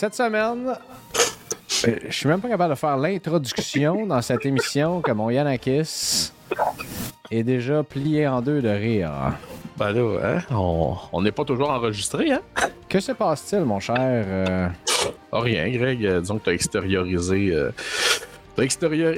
Cette semaine, euh, je suis même pas capable de faire l'introduction dans cette émission que mon Yannakis est déjà plié en deux de rire. Ben là, hein, on n'est pas toujours enregistré, hein? Que se passe-t-il, mon cher? euh, Ah, rien, Greg. euh, disons que t'as extériorisé. euh, t'as extérieur,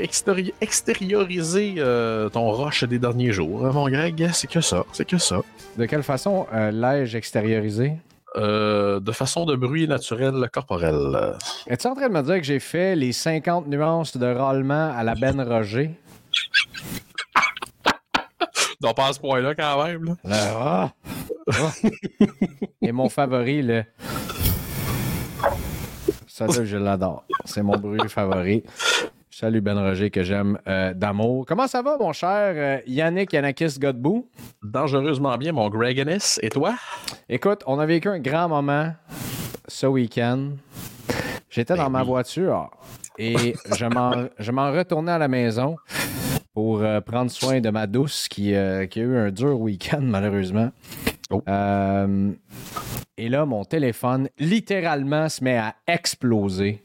extériorisé euh, ton rush des derniers jours, hein, mon Greg? C'est que ça, c'est que ça. de quelle façon euh, l'ai-je extériorisé? Euh, de façon de bruit naturel corporel. Es-tu en train de me dire que j'ai fait les 50 nuances de râlement à la Ben Roger? Donc, pas à ce point-là, quand même. Là. Le! Ah! Et mon favori, le. Ça, là, je l'adore. C'est mon bruit favori. Salut Ben Roger que j'aime euh, d'amour. Comment ça va, mon cher euh, Yannick Yanakis Godbout? Dangereusement bien, mon Greg Ennis. Et toi? Écoute, on a vécu un grand moment ce week-end. J'étais dans ma voiture et je m'en, je m'en retournais à la maison pour euh, prendre soin de ma douce qui, euh, qui a eu un dur week-end, malheureusement. Oh. Euh, et là, mon téléphone littéralement se met à exploser.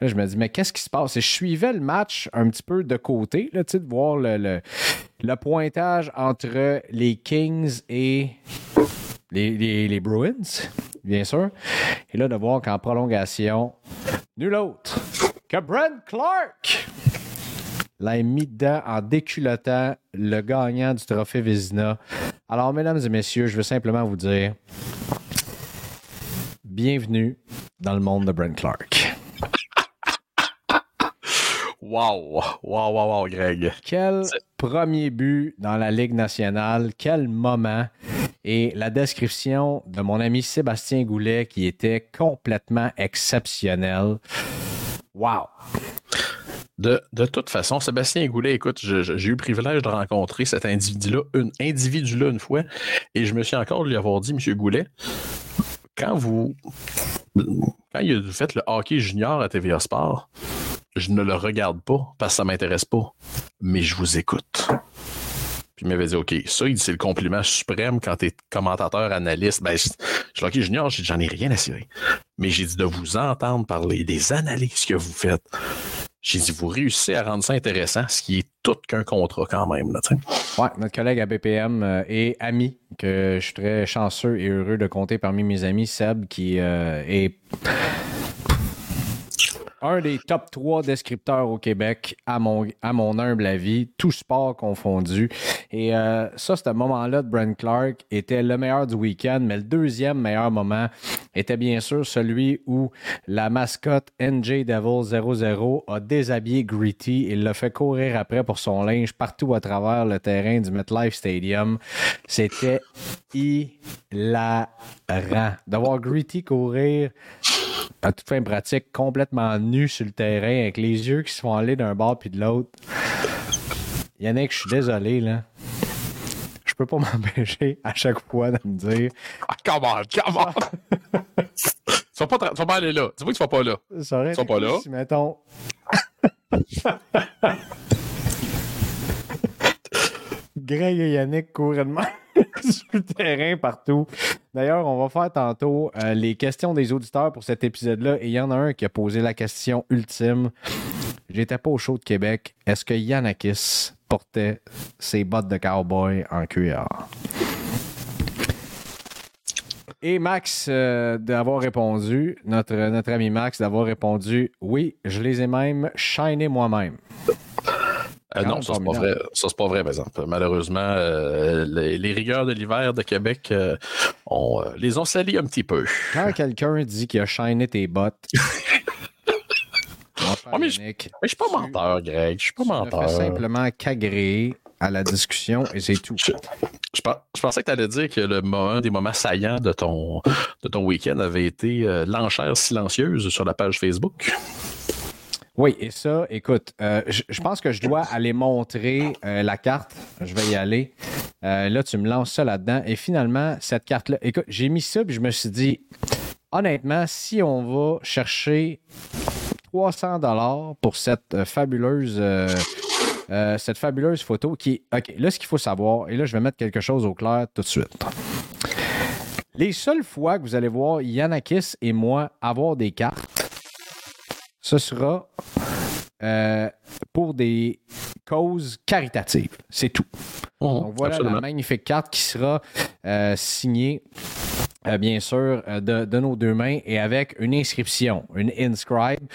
Là, je me dis, mais qu'est-ce qui se passe? Et je suivais le match un petit peu de côté, de voir le, le- pointage entre les Kings et les, les- les Bruins, bien sûr. Et là, de voir qu'en prolongation, nul autre que Brent Clark l'a mis dedans en déculottant le gagnant du trophée Vézina. Alors, mesdames et messieurs, je veux simplement vous dire bienvenue dans le monde de Brent Clark. Wow! Wow, wow, wow, Greg. Quel premier but dans la Ligue nationale, quel moment. Et la description de mon ami Sébastien Goulet qui était complètement exceptionnel. Wow! De, de toute façon, Sébastien Goulet, écoute, j'ai eu le privilège de rencontrer cet individu-là une, individu-là une fois, et je me suis encore lui avoir dit, Monsieur Goulet, quand vous quand il a fait le hockey junior à TVA Sport, je ne le regarde pas parce que ça m'intéresse pas, mais je vous écoute. Puis il m'avait dit, OK, ça, c'est le compliment suprême quand t'es commentateur, analyste. Ben, je, je hockey junior, j'en ai rien à cirer. Mais j'ai dit de vous entendre parler des analyses que vous faites. J'ai dit, vous réussissez à rendre ça intéressant, ce qui est tout qu'un contrat quand même. Là, tu. Ouais, notre collègue à BPM euh, et ami, que je suis très chanceux et heureux de compter parmi mes amis, Seb, qui euh, est un des top 3 descripteurs au Québec, à mon, humble avis, tout sport confondu. Et euh, ça, ce moment-là de Brent Clark était le meilleur du week-end, mais le deuxième meilleur moment était bien sûr celui où la mascotte NJ Devil 00 a déshabillé Gritty et l'a fait courir après pour son linge partout à travers le terrain du MetLife Stadium. C'était hilarant. D'avoir Gritty courir à toute fin pratique, complètement nu sur le terrain, avec les yeux qui se font aller d'un bord puis de l'autre. Yannick, je suis désolé, là. Je peux pas m'empêcher à chaque fois de me dire Ah, come on, come on! tu, vas pas tu vas pas aller là. Dis-moi que tu vas pas là. Ils sont pas là. Si, mettons. Greg et Yannick courent sur le terrain partout. D'ailleurs, on va faire tantôt euh, les questions des auditeurs pour cet épisode-là. Et il y en a un qui a posé la question ultime. J'étais pas au show de Québec. Est-ce que Yannakis portait ses bottes de cowboy en cuir? Et Max euh, d'avoir répondu, notre, notre ami Max d'avoir répondu oui, je les ai même shinés moi-même. Euh, non, ça c'est pas vrai. Ça c'est pas vrai, par exemple. Malheureusement, euh, les, les rigueurs de l'hiver de Québec euh, euh, les ont salis un petit peu. Quand quelqu'un dit qu'il a shiné tes bottes, Oh, mais je- Mais je suis pas menteur, Greg. Je suis pas tu ne menteur. fais simplement qu'agréer à la discussion et c'est tout. Je, je, pens- je pensais que tu allais dire que le un des moments saillants de ton, de ton week-end avait été l'enchère silencieuse sur la page Facebook. Oui, et ça, écoute, euh, je pense que je dois aller montrer euh, la carte. Je vais y aller. Euh, là, tu me lances ça là-dedans. Et finalement, cette carte-là, écoute, j'ai mis ça, puis je me suis dit, honnêtement, si on va chercher 300 dollars pour cette fabuleuse, cette fabuleuse photo qui, ok, là, ce qu'il faut savoir, et là, je vais mettre quelque chose au clair tout de suite. Les seules fois que vous allez voir Yanakis et moi avoir des cartes, ce sera euh, pour des causes caritatives. C'est tout. Donc voilà Absolument. la magnifique carte qui sera euh, signée. euh, bien sûr, de, de nos deux mains et avec une inscription, une inscribe,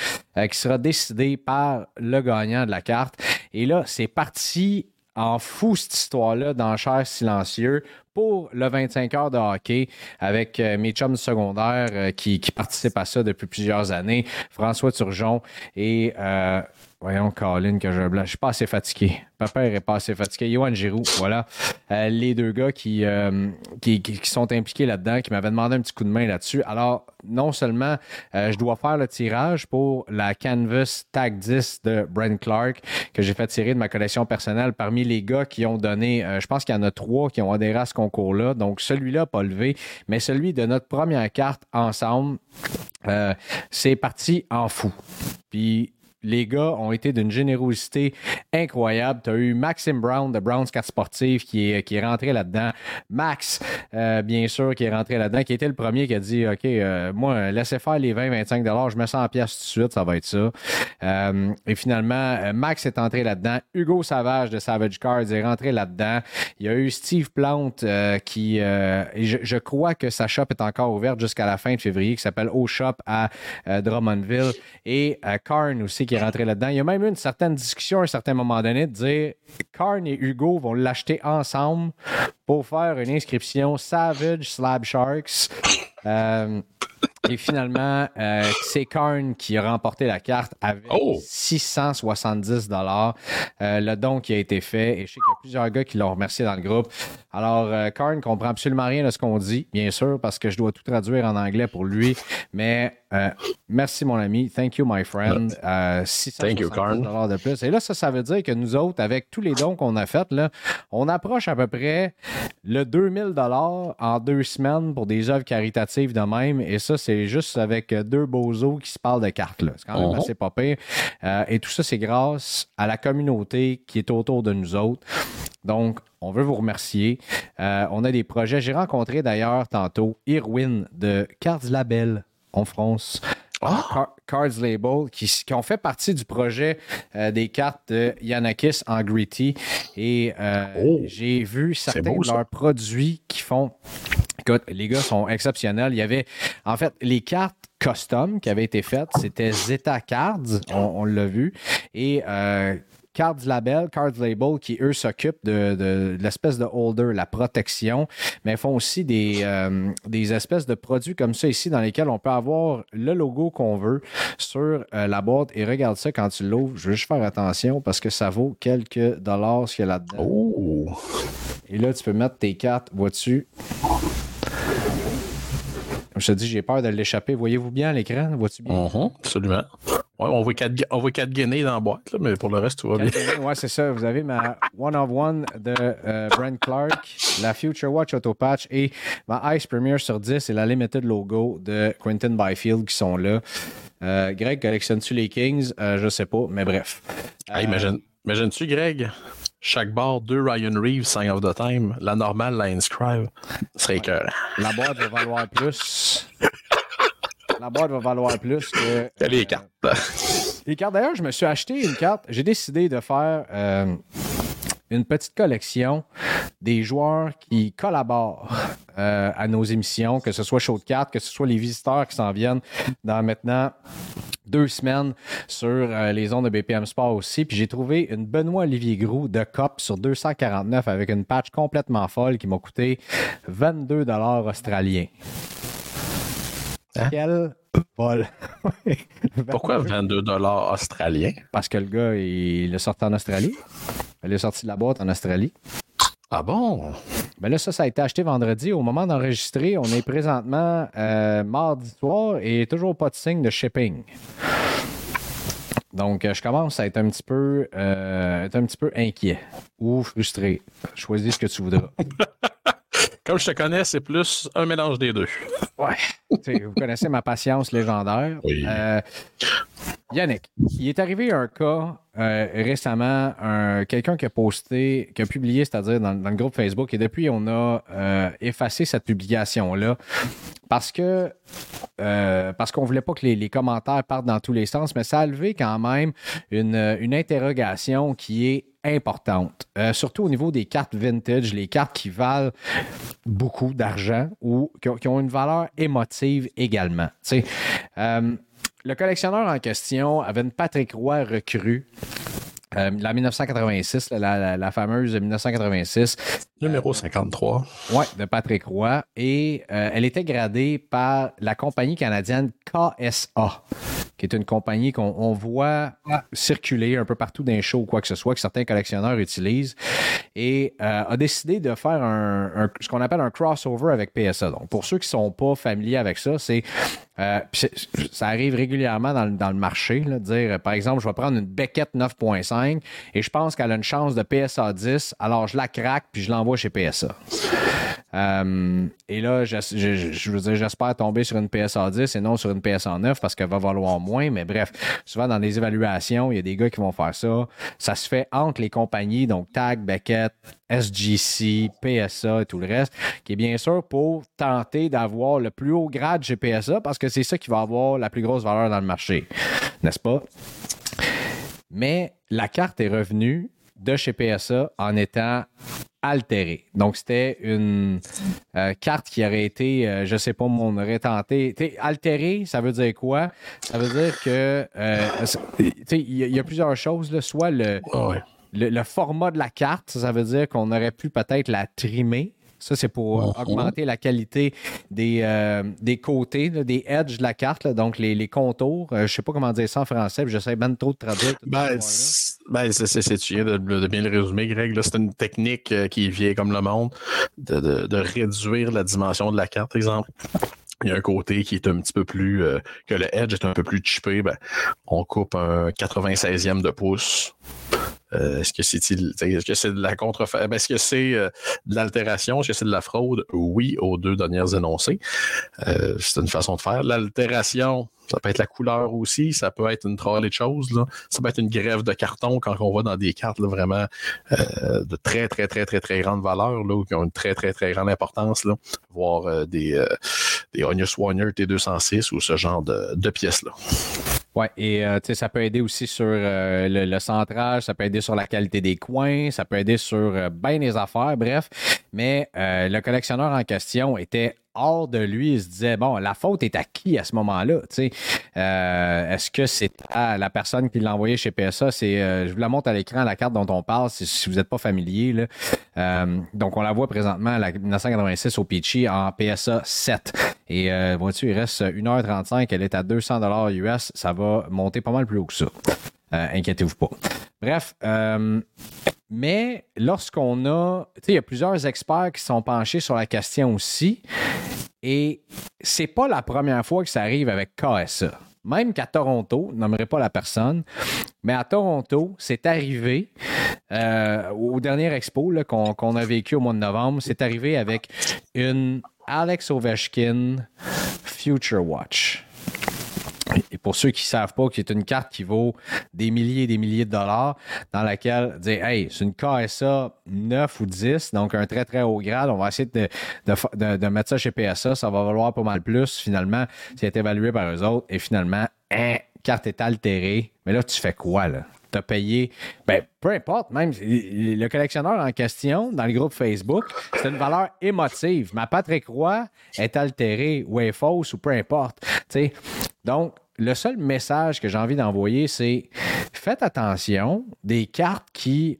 qui sera décidée par le gagnant de la carte. Et là, c'est parti en fou cette histoire-là d'enchères silencieux pour le 25 heures de hockey avec euh, mes chums secondaires euh, qui, qui participent à ça depuis plusieurs années, François Turgeon et euh, voyons Colin que je blanc. Je suis pas assez fatigué. Papa est pas assez fatigué. Yohan Giroux, voilà. Euh, les deux gars qui, euh, qui, sont impliqués là-dedans, qui m'avaient demandé un petit coup de main là-dessus. Alors, non seulement euh, je dois faire le tirage pour la Canvas Tag 10 de Brent Clark que j'ai fait tirer de ma collection personnelle parmi les gars qui ont donné, je pense qu'il y en a trois qui ont adhéré à ce concours-là. Donc, celui-là, pas levé, mais celui de notre première carte ensemble, c'est parti en fou. Puis les gars ont été d'une générosité incroyable. Tu as eu Maxime Brown de Brown Cat Sportive qui est, rentré là-dedans. Max, euh, bien sûr, qui est rentré là-dedans, qui était le premier qui a dit OK, euh, moi, laissez faire les 20-25 je mets 100 pièces tout de suite, ça va être ça. Euh, et finalement, Max est entré là-dedans. Hugo Savage de Savage Cards est rentré là-dedans. Il y a eu Steve Plante qui, je, crois que sa shop est encore ouverte jusqu'à la fin de février, qui s'appelle O Shop à Drummondville. Et Karn aussi qui est rentré là-dedans. Il y a même eu une certaine discussion à un certain moment donné de dire Karn et Hugo vont l'acheter ensemble pour faire une inscription Savage Slab Sharks. Euh, et finalement, euh, c'est Karn qui a remporté la carte avec Oh! 670 dollars. le don qui a été fait. Et je sais qu'il y a plusieurs gars qui l'ont remercié dans le groupe. Alors, euh, Karn comprend absolument rien de ce qu'on dit, bien sûr, parce que je dois tout traduire en anglais pour lui. Mais euh, merci, mon ami. Thank you, my friend. Euh, 670 Thank you, Karn. dollars de plus. Et là, ça, ça veut dire que nous autres, avec tous les dons qu'on a faits, là, on approche à peu près le 2000 dollars en deux semaines pour des œuvres caritatives de même. Et ça, c'est juste avec euh, deux bozos qui se parlent de cartes. C'est quand même Mhm. assez pas pire. Euh, et tout ça, c'est grâce à la communauté qui est autour de nous autres. Donc, on veut vous remercier. Euh, on a des projets. J'ai rencontré d'ailleurs tantôt Irwin de Cards Label en France. Car- Cards Label, qui, qui ont fait partie du projet euh, des cartes de Yanakis en Gritty. Et euh, Oh, j'ai vu certains beau, de leurs produits qui font. Écoute, les gars sont exceptionnels. Il y avait, en fait, les cartes custom qui avaient été faites, c'était Zeta Cards, on, on l'a vu. Et euh, Cards Label, Cards Label, qui eux s'occupent de, de- de l'espèce de holder, la protection, mais font aussi des, euh, des espèces de produits comme ça ici dans lesquels on peut avoir le logo qu'on veut sur euh, la boîte. Et regarde ça quand tu l'ouvres. Je veux juste faire attention parce que ça vaut quelques dollars ce qu'il y a là-dedans. Oh! Et là, tu peux mettre tes cartes, vois-tu? Je te dis, j'ai peur de l'échapper. Voyez-vous bien à l'écran? Vois-tu bien? Mhm, absolument. Ouais, on voit quatre, on voit quatre guinées dans la boîte, là, mais pour le reste, tout va bien. Ouais, c'est ça. Vous avez ma One of One de euh, Brent Clark, la Future Watch Auto Patch et ma Ice Premier sur 10 et la Limited Logo de Quentin Byfield qui sont là. Euh, Greg, collectionnes-tu les Kings? Euh, je sais pas, mais bref. Hey, imagine, imagines-tu, Greg? Chaque barre, deux Ryan Reeves, Sign of the Time, la normale, la Inscribe. Ce serait écœurant. La boîte va valoir plus. La boîte va valoir plus que. Les euh, cartes. Les cartes, d'ailleurs, je me suis acheté une carte. J'ai décidé de faire euh, une petite collection des joueurs qui collaborent euh, à nos émissions, que ce soit Show de cartes, que ce soit les visiteurs qui s'en viennent dans maintenant deux semaines sur euh, les ondes de BPM Sport aussi. Puis j'ai trouvé une Benoît Olivier Groux de COP sur 249 avec une patch complètement folle qui m'a coûté 22 dollars australiens. Hein? Quel! Pourquoi 22 australiens? Parce que le gars, il l'a sorti en Australie. Elle est sortie de la boîte en Australie. Ah bon? Ben là, ça, ça a été acheté vendredi. Au moment d'enregistrer, on est présentement euh, mardi soir et toujours pas de signe de shipping. Donc, euh, je commence à être un petit peu, euh, être un petit peu inquiet ou frustré. Choisis ce que tu voudras. Comme je te connais, c'est plus un mélange des deux. Ouais. Vous connaissez ma patience légendaire. Oui. Euh, Yannick, il est arrivé un cas euh, récemment, un- quelqu'un qui a posté, qui a publié, c'est-à-dire dans, dans le groupe Facebook, et depuis, on a euh, effacé cette publication-là parce que euh, parce qu'on voulait pas que les, les commentaires partent dans tous les sens, mais ça a levé quand même une, une interrogation qui est importante, Euh, surtout au niveau des cartes vintage, les cartes qui valent beaucoup d'argent ou qui ont, qui ont une valeur émotive également. Euh, le collectionneur en question avait une Patrick Roy recrue. euh, la 1986, la, la- la fameuse 1986, Numéro 53. Ouais, de Patrick Roy. Et euh, elle était gradée par la compagnie canadienne KSA, qui est une compagnie qu'on on voit circuler un peu partout dans les shows ou quoi que ce soit, que certains collectionneurs utilisent. Et euh, a décidé de faire un, ce qu'on appelle un crossover avec PSA. Donc, pour ceux qui ne sont pas familiers avec ça, c'est. euh, c'est- ça arrive régulièrement dans, le- dans le marché, dire, par exemple, je vais prendre une Beckett 9.5 et je pense qu'elle a une chance de PSA 10, alors je la craque puis je l'envoie chez PSA. Euh, et là, je, j'espère tomber sur une PSA 10 et non sur une PSA 9 parce qu'elle va valoir moins. Mais bref, souvent dans les évaluations, il y a des gars qui vont faire ça. Ça se fait entre les compagnies, donc Tag, Beckett, SGC, PSA et tout le reste, qui est bien sûr pour tenter d'avoir le plus haut grade chez PSA parce que c'est ça qui va avoir la plus grosse valeur dans le marché. N'est-ce pas? Mais la carte est revenue de chez PSA en étant altérée. Donc, c'était une euh, carte qui aurait été, euh, je sais pas, on aurait tenté. Tu sais, altérée, ça veut dire quoi? Ça veut dire que, euh, il y, a- il y a plusieurs choses. là. Soit le, ouais. le, le format de la carte, ça veut dire qu'on aurait pu peut-être la trimer. Ça, c'est pour Mhm. augmenter la qualité des, euh, des côtés, là, des edges de la carte, là, donc les, les contours. Euh, je sais pas comment dire ça en français, puis j'essaie bien trop de traduire. Ben, ben, c'est, tu viens de, de bien le résumer, Greg. C'est une technique euh, qui vieille comme le monde de, de- de réduire la dimension de la carte, exemple. Il y a un côté qui est un petit peu plus. euh, que le edge est un peu plus chippé. Ben, on coupe un 96e de pouce. Euh, est-ce que c'est est-ce que c'est de la contrefaçon? Est-ce que c'est euh, de l'altération? Est-ce que c'est de la fraude? Oui, aux deux dernières énoncées. Euh, c'est une façon de faire. L'altération, ça peut être la couleur aussi, ça peut être une trolley de choses. Là. Ça peut être une grève de carton quand on va dans des cartes là, vraiment euh, de très, très, très, très, très grande valeur, là, ou qui ont une très, très, très grande importance, là, voire euh, des, euh, des Onius Warner T206 ou ce genre de, de pièces-là. Ouais, et euh, ça peut aider aussi sur euh, le, centrage, ça peut aider sur la qualité des coins, ça peut aider sur euh, bien des affaires, bref. Mais le collectionneur en question était hors de lui, il se disait bon, la faute est à qui à ce moment-là est-ce que c'est à la personne qui l'a envoyé chez PSA je vous la montre à l'écran la carte dont on parle, si, vous n'êtes pas familier. Là. Donc on la voit présentement la 1986 au Peachy en PSA 7. Et euh, vois-tu, il reste 1h35, elle est à 200 US, ça va monter pas mal plus haut que ça. Euh, inquiétez-vous pas. Bref, euh, mais lorsqu'on a, tu sais, il y a plusieurs experts qui sont penchés sur la question aussi, et c'est pas la première fois que ça arrive avec KSA. Même qu'à Toronto, nommerai pas la personne, mais à Toronto, c'est arrivé euh, au dernier expo là, qu'on a vécu au mois de novembre, c'est arrivé avec une Alex Ovechkin Future Watch. Et pour ceux qui ne savent pas, qui est une carte qui vaut des milliers et des milliers de dollars, dans laquelle dire Hey, c'est une KSA 9 ou 10, donc un très très haut grade. On va essayer de- de mettre ça chez PSA. Ça va valoir pas mal plus, finalement, c'est évalué par eux autres. Et finalement, hein, carte est altérée. Mais là, tu fais quoi, là? Tu payé, ben, peu importe, même le collectionneur en question dans le groupe Facebook, c'est une valeur émotive. Ma Patrick Roy est altérée ou est fausse ou peu importe. Tu sais, donc, le seul message que j'ai envie d'envoyer, c'est faites attention des cartes qui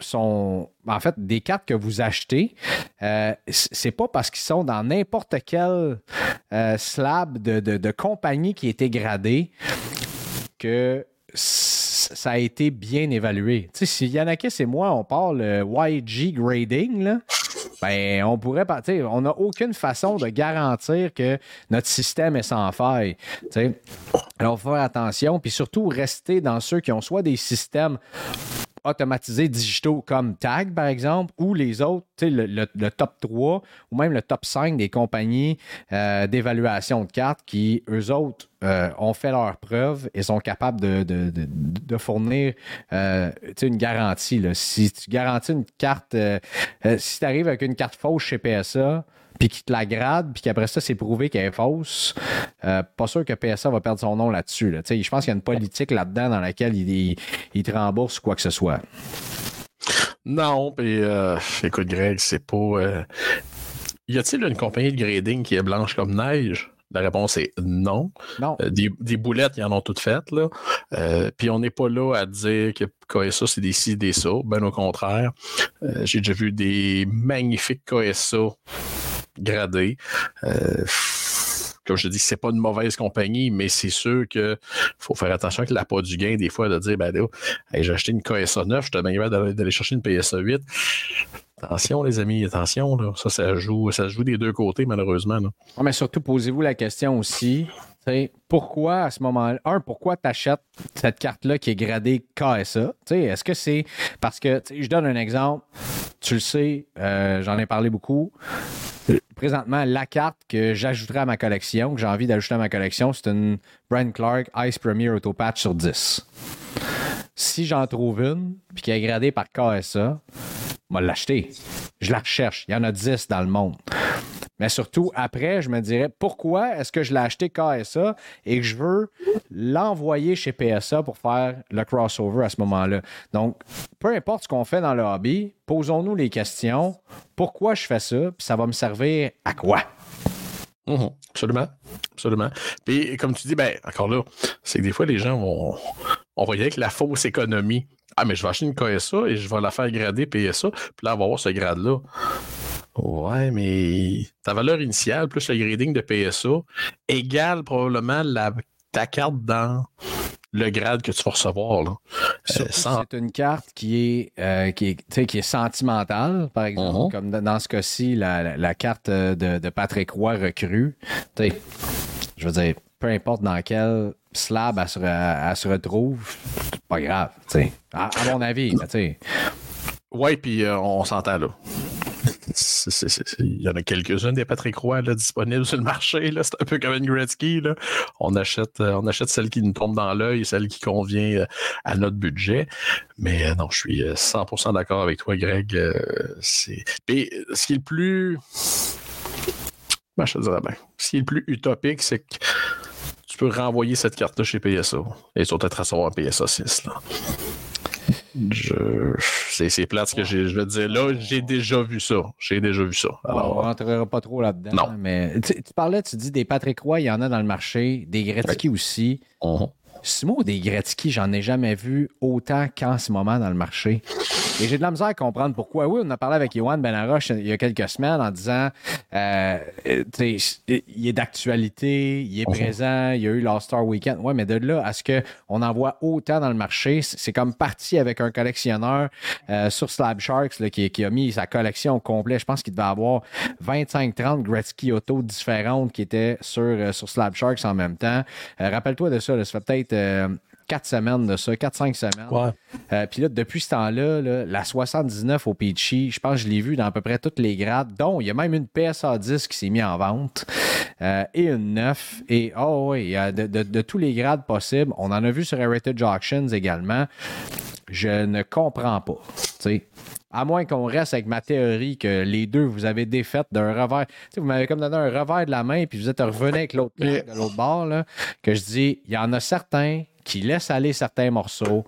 sont en fait des cartes que vous achetez. euh, c'est pas parce qu'ils sont dans n'importe quel euh, slab de, de, de compagnie qui est dégradé que ça a été bien évalué. Tu sais, si Yanakis et moi, on parle le YG grading, là, ben, on pourrait sais, on n'a aucune façon de garantir que notre système est sans faille. Tu sais. Alors, faut faire attention, puis surtout rester dans ceux qui ont soit des systèmes automatisés digitaux comme Tag, par exemple, ou les autres, le, le- le top 3 ou même le top 5 des compagnies euh, d'évaluation de cartes qui, eux autres, euh, ont fait leurs preuves et sont capables de, de- de- fournir euh, une garantie. là. Si tu garantis une carte, si tu arrives avec une carte fausse chez PSA, puis qu'ils te la gradent, puis qu'après ça, c'est prouvé qu'elle est fausse, euh, pas sûr que PSA va perdre son nom là-dessus. là. Je pense qu'il y a une politique là-dedans dans laquelle il, il- il te rembourse ou quoi que ce soit. Non, puis euh, écoute, Greg, c'est pas. euh, Y a-t-il une compagnie de grading qui est blanche comme neige? La réponse est non. Non. Euh, des, des boulettes, ils en ont toutes faites, là. Euh, puis on n'est pas là à dire que KSA, c'est des ci, des ça. Ben au contraire. Euh, J'ai déjà vu des magnifiques KSA gradés. Euh, comme je dis, c'est pas une mauvaise compagnie, mais c'est sûr que faut faire attention avec l'appât du gain, des fois, de dire, ben j'ai acheté une KSA 9, je te bien d'aller chercher une PSA 8. Attention, les amis, attention, là. Ça, ça joue, ça joue des deux côtés, malheureusement. mais surtout, posez-vous la question aussi. Pourquoi à ce moment-là, un, pourquoi tu achètes cette carte-là qui est gradée KSA? Est-ce que c'est parce que, je donne un exemple, tu le sais, euh, j'en ai parlé beaucoup. Présentement, la carte que j'ajouterai à ma collection, que j'ai envie d'ajouter à ma collection, c'est une Brand Clark Ice Premier Auto Patch sur 10. Si j'en trouve une, puis qui est gradée par KSA, je vais l'acheter. Je la recherche. Il y en a 10 dans le monde. Mais surtout, après, je me dirais pourquoi est-ce que je l'ai acheté KSA et que je veux l'envoyer chez PSA pour faire le crossover à ce moment-là? Donc, peu importe ce qu'on fait dans le hobby, posons-nous les questions. Pourquoi je fais ça? Puis ça va me servir à quoi? Mhm, Absolument. Absolument. Puis, comme tu dis, ben, encore là, c'est que des fois, les gens vont. On va y la fausse économie. Ah, mais je vais acheter une KSA et je vais la faire grader PSA, puis là, on va avoir ce grade-là. Ouais, mais ta valeur initiale plus le grading de PSA égale probablement la, ta carte dans le grade que tu vas recevoir. Sans- C'est une carte qui est, euh, qui, est, qui est sentimentale, par exemple, Mhm. comme dans, ce cas-ci, la, la- la carte euh, de, de Patrick Roy recrue. Je veux dire, peu importe dans quel slab elle se, elle se retrouve, c'est pas grave. À, à mon avis, là. Ouais, puis euh, on s'entend là. Il y en a quelques-unes des Patrick Roy là, disponibles sur le marché. C'est un peu comme une Gretzky. Là. On, achète, euh, on achète celle qui nous tombe dans l'œil, celle qui convient euh, à notre budget. Mais euh, non, je suis euh, 100% d'accord avec toi, Greg. c'est... Euh, ce qui est le plus. Ben, je te dirais. Ce qui est le plus utopique, c'est que tu peux renvoyer cette carte-là chez PSA. Et tu vas peut-être recevoir un PSA 6. Là. Je... C'est, plate ce que j'ai, je veux dire. Là, j'ai déjà vu ça. J'ai déjà vu ça. on ne rentrera pas trop là-dedans. Non. Mais tu, tu parlais, tu dis des Patrick Roy, il y en a dans le marché, des Gretzky aussi. on- Simon, des Gretzky, j'en ai jamais vu autant qu'en ce moment dans le marché. Et j'ai de la misère à comprendre pourquoi. Oui, on a parlé avec Yohan Benaroche il y a quelques semaines en disant euh, il est d'actualité, il est présent, il y a eu l'All-Star Weekend. Oui, mais de là à ce qu'on en voit autant dans le marché, c'est comme parti avec un collectionneur euh, sur Slab Sharks qui, a mis sa collection au complet. Je pense qu'il devait avoir 25-30 Gretzky auto différentes qui étaient sur, euh, sur Slab Sharks en même temps. Euh, Rappelle-toi de ça, ça fait peut-être. Euh, quatre semaines de ça, 4-5 semaines. Ouais. Euh, Puis là, depuis ce temps-là, là, la 79 au Peachy, je pense que je l'ai vu dans à peu près toutes les grades, dont il y a même une PSA 10 qui s'est mise en vente euh, et une 9. Et oh oui, de, de- de tous les grades possibles. On en a vu sur Heritage Auctions également. Je ne comprends pas. tu sais. À moins qu'on reste avec ma théorie que les deux, vous avez défaite d'un revers. Tu sais, vous m'avez comme donné un revers de la main, puis vous êtes revenu avec l'autre de l'autre bord, là, que je dis, il y en a certains qui laissent aller certains morceaux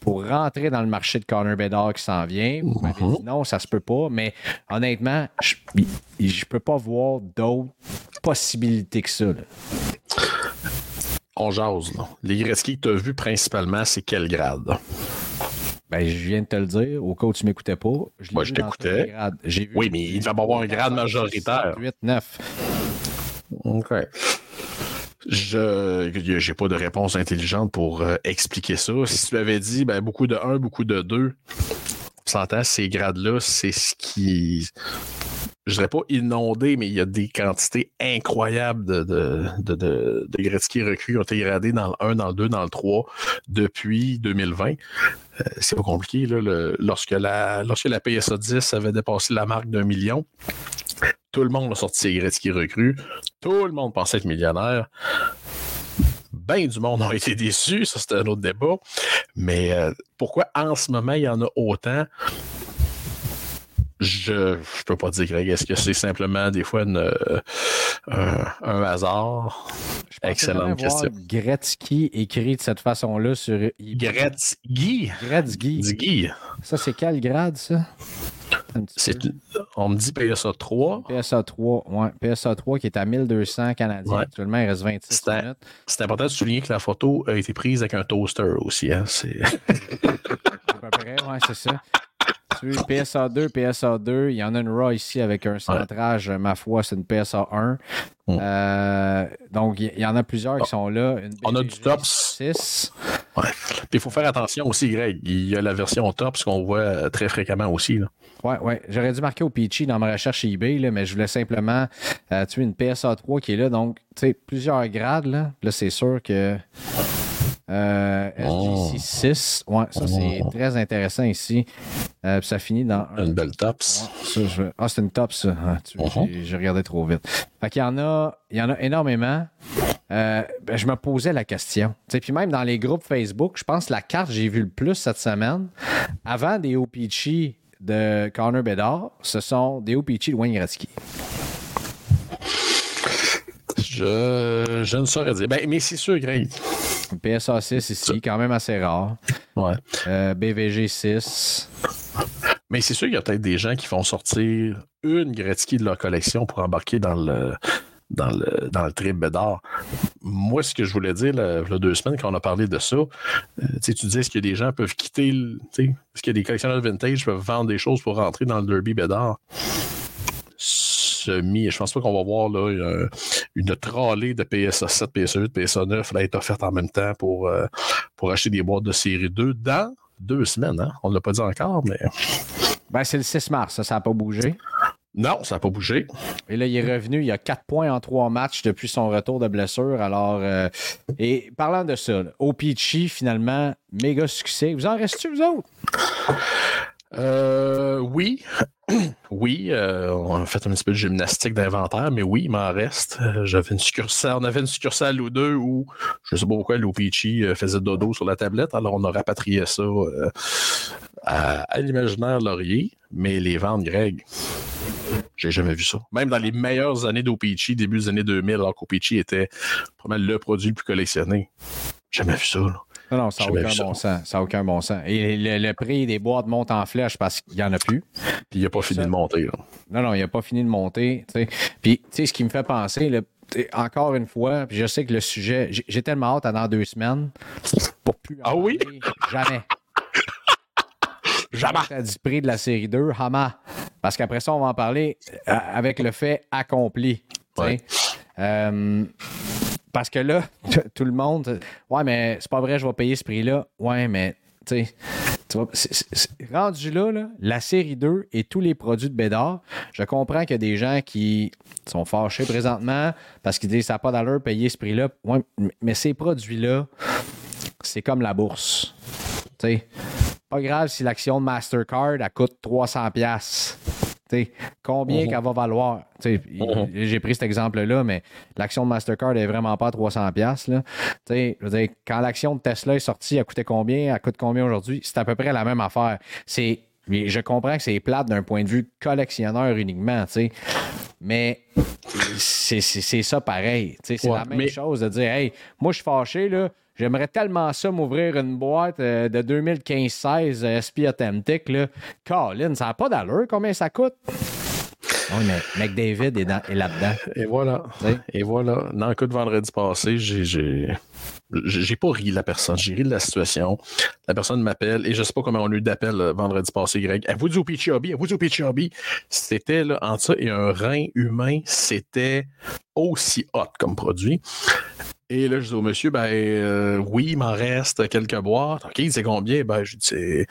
pour rentrer dans le marché de Connor Bedard qui s'en vient. Vous m'avez dit non, ça se peut pas, mais honnêtement, je, je peux pas voir d'autres possibilités que ça. là. On jase, là. Les Gretzky que tu as vus principalement, c'est quel grade? Ben, je viens de te le dire, au cas où tu m'écoutais pas. Je Moi, je t'écoutais. Oui, mais il devait avoir un grade majoritaire. 8, 9. OK. Je j'ai pas de réponse intelligente pour euh, expliquer ça. Si tu avais dit ben, beaucoup de 1, beaucoup de 2, on s'entend, ces grades-là, c'est ce qui. Je dirais pas inondé, mais il y a des quantités incroyables de, de, de, de, de Gretzky recrues qui ont été gradés dans le 1, dans le 2, dans le 3 depuis 2020. Euh, c'est pas compliqué. Là, lorsque, la, lorsque la PSA 10 avait dépassé la marque d'un million, tout le monde a sorti ses Gretzky recrues. Tout le monde pensait être millionnaire. Ben du monde ont été déçus, ça c'était un autre débat. Mais euh, pourquoi en ce moment il y en a autant? Je je peux pas dire, Greg. Est-ce que c'est simplement des fois une, euh, un, hasard? Excellente question. Gretzky écrit de cette façon-là sur. Gretzky? Gretzky. Ça, c'est quel grade, ça? On me dit PSA 3. PSA 3, ouais. PSA 3 qui est à 1200 canadiens. Ouais. Actuellement, il reste 26 C'était- minutes. C'est important de souligner que la photo a été prise avec un toaster aussi. Hein? C'est... À peu près, ouais, c'est ça. PSA 2, PSA 2, il y en a une RAW ici avec un centrage, ma foi, c'est une PSA 1. Mm. Euh, donc, il y, y en a plusieurs qui sont là. Une On a du tops. 6. Ouais. Puis il faut faire attention aussi, Greg. Il y a la version top, ce qu'on voit euh, très fréquemment aussi. là. Ouais, ouais. J'aurais dû marquer au Peachy dans ma recherche eBay, là, mais je voulais simplement euh, tuer une PSA 3 qui est là. Donc, tu sais, plusieurs grades. Là, là c'est sûr que. Euh, Oh. SGC 6, ouais, ça c'est très intéressant ici. Euh, ça finit dans un Une belle tops. Je- Ah, c'est une top, ça. Ah, tu- Mhm. j'ai- regardé trop vite. Fait qu'il y en a, il y en a énormément. Euh, ben, je me posais la question. Puis même dans les groupes Facebook, je pense que la carte que j'ai vue le plus cette semaine, avant des OPG de Connor Bedard, ce sont des OPG de Wayne Gretzky. Je, je ne saurais dire. Ben, mais c'est sûr, Greg. PSA 6 ici, quand même assez rare. Ouais. Euh, BVG 6. Mais c'est sûr qu'il y a peut-être des gens qui font sortir une Gretzky de leur collection pour embarquer dans le dans le, dans le trip Bédard. Moi, ce que je voulais dire, là, il y a deux semaines, quand on a parlé de ça, euh, tu sais, tu disais, est-ce que des gens peuvent quitter, le- tu sais, est-ce que des collectionneurs de vintage peuvent vendre des choses pour rentrer dans le Derby Bédard? Semi, je pense pas qu'on va voir là, une, une trolley de PSA 7, PSA 8, PSA 9 là, être offerte en même temps pour, euh, pour acheter des boîtes de série 2 dans deux semaines. Hein? On ne l'a pas dit encore, mais Ben, c'est le 6 mars, ça, ça n'a pas bougé. non, ça n'a pas bougé. Et là, il est revenu. Il a 4 points en 3 matchs depuis son retour de blessure. Alors, euh, et parlant de ça, OPG, finalement, méga succès. Vous en restez, vous autres? Euh, oui. Oui, euh, on a fait un petit peu de gymnastique d'inventaire, mais oui, il m'en reste. Euh, on avait une succursale ou deux où, je sais pas pourquoi, l'OPG euh, faisait dodo sur la tablette, alors on a rapatrié ça à, l'imaginaire Laurier, mais les ventes, Greg, j'ai jamais vu ça. Même dans les meilleures années d'OPG, début des années 2000, alors qu'OPG était probablement le produit le plus collectionné. Jamais vu ça, là. Non, non, ça n'a aucun ça. bon sens. Ça n'a aucun bon sens. Et le, le prix des boîtes monte en flèche parce qu'il n'y en a plus. Puis il n'a pas fini Ça- de monter, là. Non, non, il n'a pas fini de monter. Puis, tu sais, ce qui me fait penser, encore une fois, puis je sais que le sujet, j'ai tellement hâte à dans deux semaines pour plus. en Ah oui? parler. Jamais. Jamais! à du prix de la série 2, Hama. Parce qu'après ça, on va en parler euh, avec le fait accompli. Ouais. Euh, parce que là, tout le monde, ouais, mais c'est pas vrai, je vais payer ce prix-là. Ouais, mais tu sais, rendu là, là, la série 2 et tous les produits de Bédard, je comprends qu'il y a des gens qui sont fâchés présentement parce qu'ils disent ça n'a pas d'allure payer ce prix-là. Ouais, mais ces produits-là, c'est comme la bourse. Tu sais, pas grave si l'action de Mastercard, elle coûte 300 combien Mhm. qu'elle va valoir? Mhm. J'ai pris cet exemple-là, mais l'action de Mastercard n'est vraiment pas à 300 pièces. Je veux dire, quand l'action de Tesla est sortie, elle coûtait combien? Elle coûte combien aujourd'hui? C'est à peu près la même affaire. C'est je comprends que c'est plate d'un point de vue collectionneur uniquement. Mais c'est ça pareil. C'est Ouais, la même mais- chose de dire Hey, moi je suis fâché, là. J'aimerais tellement ça m'ouvrir une boîte euh, de 2015-16 euh, SP Authentic. Là. Colin, ça n'a pas d'allure combien ça coûte? Oui, mais McDavid est, est là-dedans. Et voilà. Et voilà. Dans le cas de vendredi passé, j'ai, j'ai, pas ri de la personne. J'ai ri de la situation. La personne m'appelle et je sais pas comment on a eu d'appel euh, vendredi passé, Greg. Avez-vous du Opichi Hobby? Avez-vous du Opichi Hobby? C'était, là, entre ça et un rein humain, c'était aussi hot comme produit. Et là, je dis au monsieur, ben euh, oui, il m'en reste quelques boîtes. OK, c'est combien? Ben, je dis, c'est.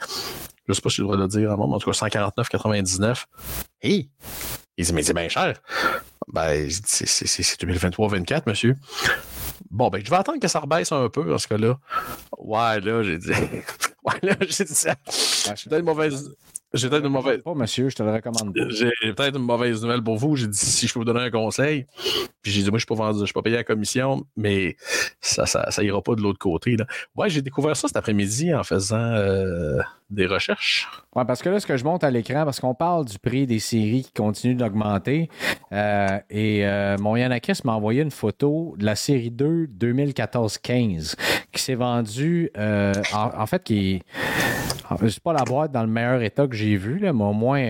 Je sais pas si je dois le dire à moi, mais en tout cas, 149,99. Hey! Il dit, mais c'est bien cher. Ben, c'est- c'est c'est 2023-24, monsieur. Bon, ben, je vais attendre que ça rebaisse un peu, parce que là. Ouais, là, j'ai dit. ouais, là, j'ai dit ça. J'ai peut-être une mauvaise. J'ai peut-être une mauvaise. Pas, monsieur, je te le recommande. J'ai peut-être une mauvaise nouvelle pour vous. J'ai dit si je peux vous donner un conseil. Puis j'ai dit moi je suis je suis pas payé à la commission, mais ça, ça, ça ira pas de l'autre côté. Là. Ouais, j'ai découvert ça cet après-midi en faisant euh, des recherches. Ouais, parce que là, ce que je monte à l'écran, parce qu'on parle du prix des séries qui continuent d'augmenter, euh, et euh, mon Yanakis m'a envoyé une photo de la série 2 2014-15 qui s'est vendue, en, en fait, qui est. C'est pas la boîte dans le meilleur état que j'ai vu, là, mais au moins,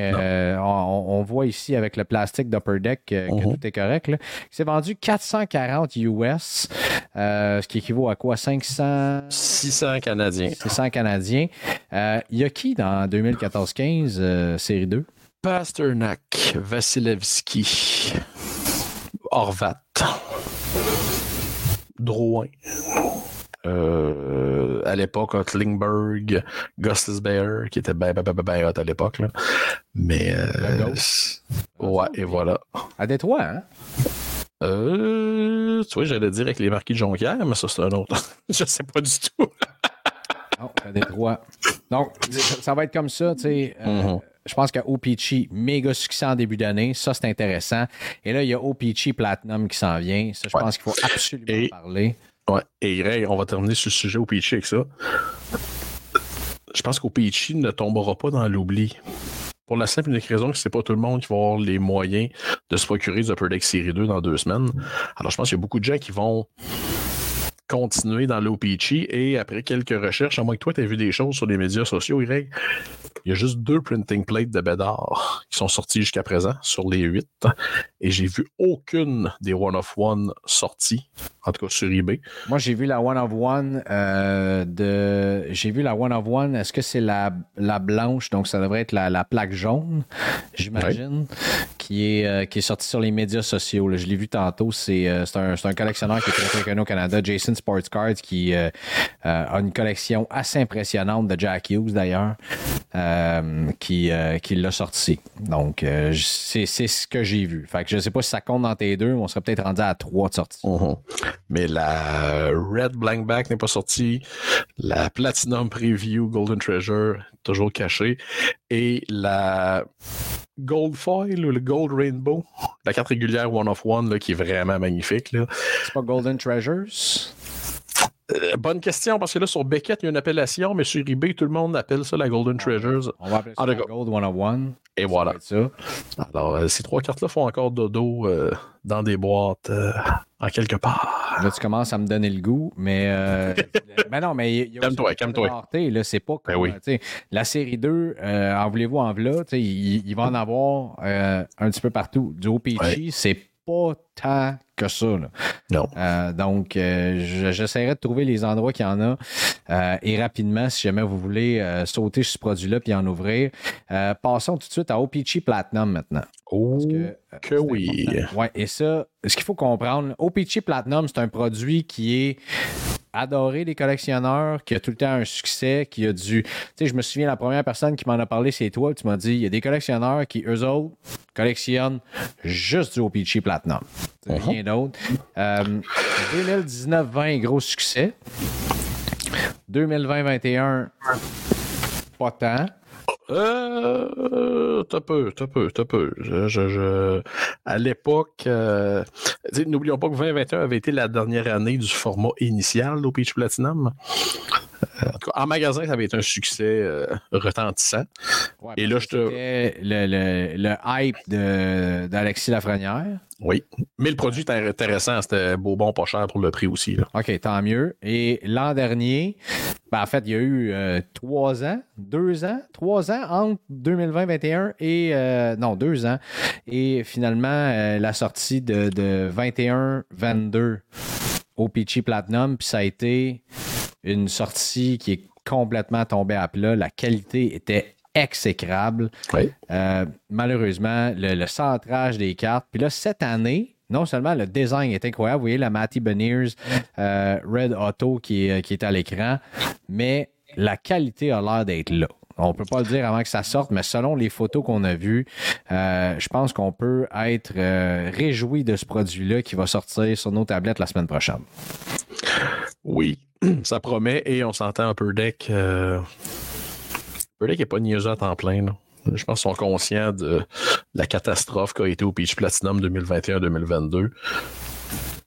on, on voit ici avec le plastique d'Upper Deck que Mhm. tout est correct. Là. C'est vendu 440 US, euh, ce qui équivaut à quoi? 500 600 Canadiens. 600 Canadiens. Euh, Il y a qui dans 2014-15, euh, série 2 Pasternak, Vasilevski, Horvat, Drouin. Euh, à l'époque, Otlingberg, Gustis Bear, qui était bien ben, ben, hot à l'époque. Mais. euh, ouais, et voilà. À Détroit, hein? Euh, tu vois, j'allais dire avec les marquis de Jonquière, mais ça, c'est un autre. Je sais pas du tout. Non, à Détroit. Donc, ça va être comme ça, tu sais. euh, Je pense que OPC, méga succès en début d'année. Ça, c'est intéressant. Et là, il y a OPC Platinum qui s'en vient. Ça, je Ouais. pense qu'il faut absolument Et- parler. Ouais. Et Ray, on va terminer sur le sujet Peachy avec ça. Je pense Peachy ne tombera pas dans l'oubli. Pour la simple et unique raison que c'est pas tout le monde qui va avoir les moyens de se procurer du Upper Deck Série 2 dans deux semaines. Alors, je pense qu'il y a beaucoup de gens qui vont continuer dans l'OPG et après quelques recherches, à moins que toi, tu aies vu des choses sur les médias sociaux, Greg, il y a juste deux printing plates de Bédard qui sont sortis jusqu'à présent sur les huit. Et j'ai vu aucune des One of One sorties, en tout cas sur eBay. Moi, j'ai vu la One of One euh, de. J'ai vu la One of One. Est-ce que c'est la, la blanche? Donc, ça devrait être la, la plaque jaune, j'imagine, qui, est, euh, qui est sortie sur les médias sociaux. Je l'ai vu tantôt. C'est euh, c'est un, collectionneur qui est très, très connu au Canada, Jason Sports Cards, qui euh, a une collection assez impressionnante de Jack Hughes, d'ailleurs, qui, qui l'a sorti. Donc, c'est ce que j'ai vu. Fait que je sais pas si ça compte dans tes deux, mais on serait peut-être rendu à trois de sortie. Mais la Red Blank Back n'est pas sortie. La Platinum Preview Golden Treasure, toujours cachée. Et la Gold Foil ou le Gold Rainbow, la carte régulière One of One, là, qui est vraiment magnifique. C'est pas Golden Treasures? Euh, bonne question, parce que là, sur Beckett, il y a une appellation, mais sur eBay, tout le monde appelle ça la Golden Treasures. On va appeler ça En la tout cas. Gold 101. Et voilà. ça. Alors, euh, ces trois cartes-là font encore dodo euh, dans des boîtes euh, en quelque part. Là, tu commences à me donner le goût, mais. euh, mais non, mais il y a aussi Calme-toi, calme-toi. c'est pas comme. Ben oui. tu sais, La série 2, euh, en voulez-vous en sais, il, il va en avoir un petit peu partout. Du OPG, Ouais. c'est pas tant que ça. là. Non. Euh, donc, euh, je- j'essaierai de trouver les endroits qu'il y en a. Euh, et rapidement, si jamais vous voulez sauter sur ce produit-là puis en ouvrir, passons tout de suite à OPG Platinum maintenant. Oh, que, oui. Ouais, et ça, ce qu'il faut comprendre, OPG Platinum, c'est un produit qui est adoré des collectionneurs, qui a tout le temps un succès, qui a du. Tu sais, je me souviens, la première personne qui m'en a parlé, c'est toi. Tu m'as dit, il y a des collectionneurs qui, eux autres, collectionnent juste du OPG Platinum. C'est Mhm. Rien d'autre. Euh, 2019-20, gros succès. 2020-21, pas tant. Euh, t'as peu, t'as peu, t'as peu. Je, je- à l'époque, euh, n'oublions pas que 2021 avait été la dernière année du format initial au Peach Platinum. En tout cas, en magasin, ça avait été un succès euh, retentissant. Ouais, Et là, je te- Le, le- le hype d'Alexis Lafrenière. Oui. Mais le produit était intéressant, c'était beau, bon, pas cher pour le prix aussi. là. OK, tant mieux. Et l'an dernier, ben, en fait, il y a eu euh, trois ans, deux ans, trois ans entre 2020-21 et. euh, non, deux ans. Et finalement, la sortie de, de 21-22 au Peachy Platinum. Puis ça a été une sortie qui est complètement tombée à plat. La qualité était exécrable. Oui. Euh, malheureusement, le, le centrage des cartes. Puis là, cette année, non seulement le design est incroyable, vous voyez la Matty Beniers euh, Red Auto qui est, qui est à l'écran, mais la qualité a l'air d'être là. On peut pas le dire avant que ça sorte, mais selon les photos qu'on a vues, euh, je pense qu'on peut être euh, réjoui de ce produit-là qui va sortir sur nos tablettes la semaine prochaine. Oui, ça promet et on s'entend un peu deck. Euh... Upper Deck n'est pas niaiseux à temps plein. Je pense qu'ils sont conscients de la catastrophe qu'a été au Peach Platinum 2021-2022.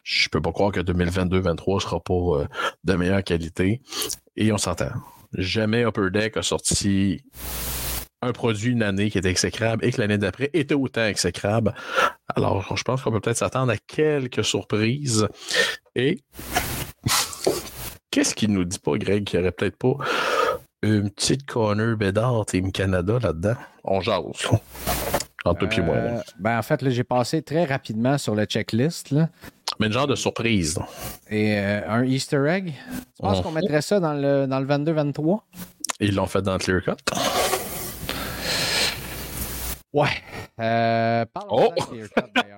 Je peux pas croire que 2022-2023 sera pas euh, de meilleure qualité. Et on s'entend. Jamais Upper Deck a sorti un produit une année qui était exécrable et que l'année d'après était autant exécrable. Alors, je pense qu'on peut peut-être s'attendre à quelques surprises. Et qu'est-ce qu'il nous dit pas, Greg, qu'il n'y aurait peut-être pas une petite corner Bédard Team Canada là-dedans? On jase. Entre toi et moi. Euh, ben, en fait, là, j'ai passé très rapidement sur le checklist. Là. Mais une genre de surprise. là. Et euh, un Easter egg? Tu penses Mhm. qu'on mettrait ça dans le, dans le 22-23? Ils l'ont fait dans le Clear Cut. Ouais. Euh, Oh! d'ailleurs.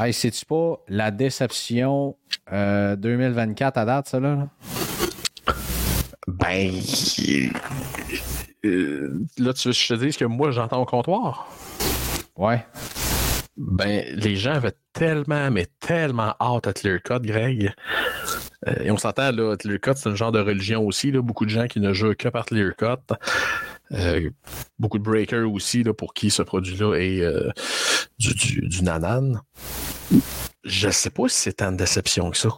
Hey, c'est-tu pas la déception euh, 2024 à date, ça, là? Ben. euh, là, tu veux que je te dise que moi, j'entends au comptoir? Ouais. Ben, les gens avaient tellement, mais tellement hâte à Clear Cut, Greg. Euh, et on s'entend, là, Clear Cut, c'est un genre de religion aussi. Là, beaucoup de gens qui ne jouent que par Clear Cut. Euh, beaucoup de breakers aussi, là, pour qui ce produit-là est euh, du, du, du nanan. Je sais pas si c'est tant de déception que ça.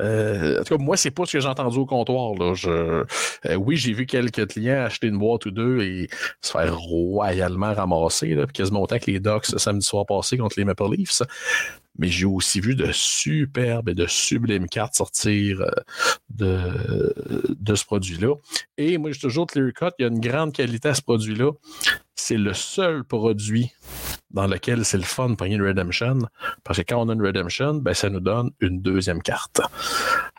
Euh, en tout cas, moi, c'est pas ce que j'ai entendu au comptoir. Là. Je, euh, oui, j'ai vu quelques clients acheter une boîte ou deux et se faire royalement ramasser, là, quasiment autant que les Ducks samedi soir passé contre les Maple Leafs. Mais j'ai aussi vu de superbes et de sublimes cartes sortir euh, de, de ce produit-là. Et moi, j'ai toujours Clear Cut, il y a une grande qualité à ce produit-là. C'est le seul produit dans lequel c'est le fun de prendre une Redemption. Parce que quand on a une Redemption, ben, ça nous donne une deuxième carte.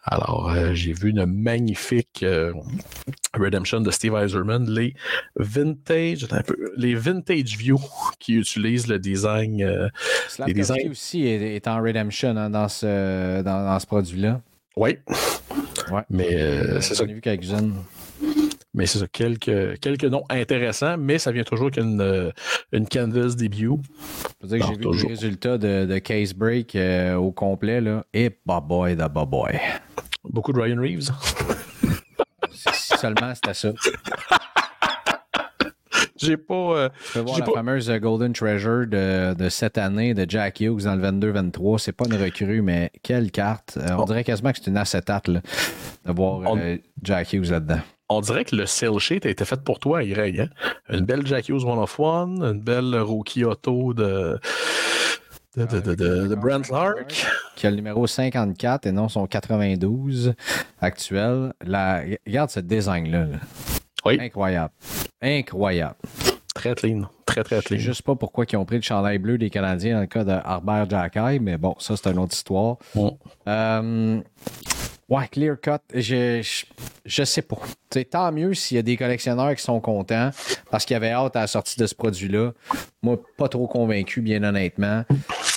Alors, euh, j'ai vu une magnifique euh, Redemption de Steve Eiserman, les Vintage, attends un peu, les Vintage View qui utilisent le design. euh, designs. aussi est, est en redemption hein, dans ce, dans, dans ce produit-là. oui, Ouais. mais euh, c'est ça. J'en ai vu quelques-unes. Mais c'est ça, quelques, quelques noms intéressants, mais ça vient toujours qu'une euh, une canvas debut. Je veux dire que j'ai vu toujours. les résultats de, de Case Break euh, au complet, là. Et boy de boy. Beaucoup de Ryan Reeves. Seulement c'était ça. J'ai pas. euh, Tu peux voir la pas- fameuse euh, Golden Treasure de, de cette année de Jack Hughes dans le 22-23. C'est pas une recrue, mais quelle carte. Euh, on Bon. dirait quasiment que c'est une acétate là, de voir On- euh, Jack Hughes là-dedans. On dirait que le sale sheet a été fait pour toi, Greg. Hein? Une belle Jack Hughes One of One, une belle rookie auto de. De, de, de, de- de Brent Clark. Qui a le numéro 54 et non son 92 actuel. La, regarde ce design-là. là. Oui, Incroyable. Incroyable. très clean. Très, très Je sais clean. juste pas pourquoi ils ont pris le chandail bleu des Canadiens dans le cas de Harbert Jacky, mais bon, ça, c'est une autre histoire. Bon. Euh, ouais, clear cut, je, je, je sais pas. Tu sais, tant mieux s'il y a des collectionneurs qui sont contents parce qu'ils avaient hâte à la sortie de ce produit-là. Moi, pas trop convaincu, bien honnêtement.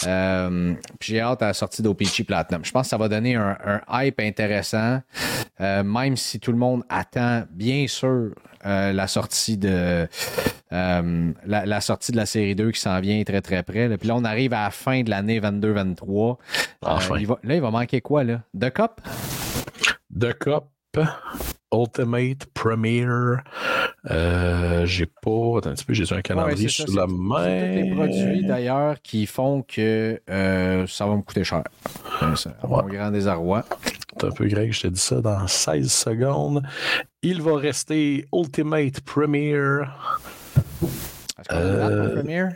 Euh, puis j'ai hâte à la sortie d'OPG Platinum. Je pense que ça va donner un, un hype intéressant, euh, même si tout le monde attend, bien sûr, euh, la sortie de euh, la, la sortie de la série 2 qui s'en vient très très près. là. Puis là, on arrive à la fin de l'année 22-23. Euh, Enfin. là, il va manquer quoi, là? De cop? The Cup, Ultimate, Premier. Euh, j'ai pas. Attends un petit peu, j'ai un calendrier c'est sous la c'est- main. C'est les produits, d'ailleurs, qui font que euh, ça va me coûter cher. Euh, ça, à mon grand désarroi. Attends un peu, Greg, je te dis ça dans 16 secondes. Il va rester Ultimate Premier. Est-ce qu'on Euh, pour Premiere?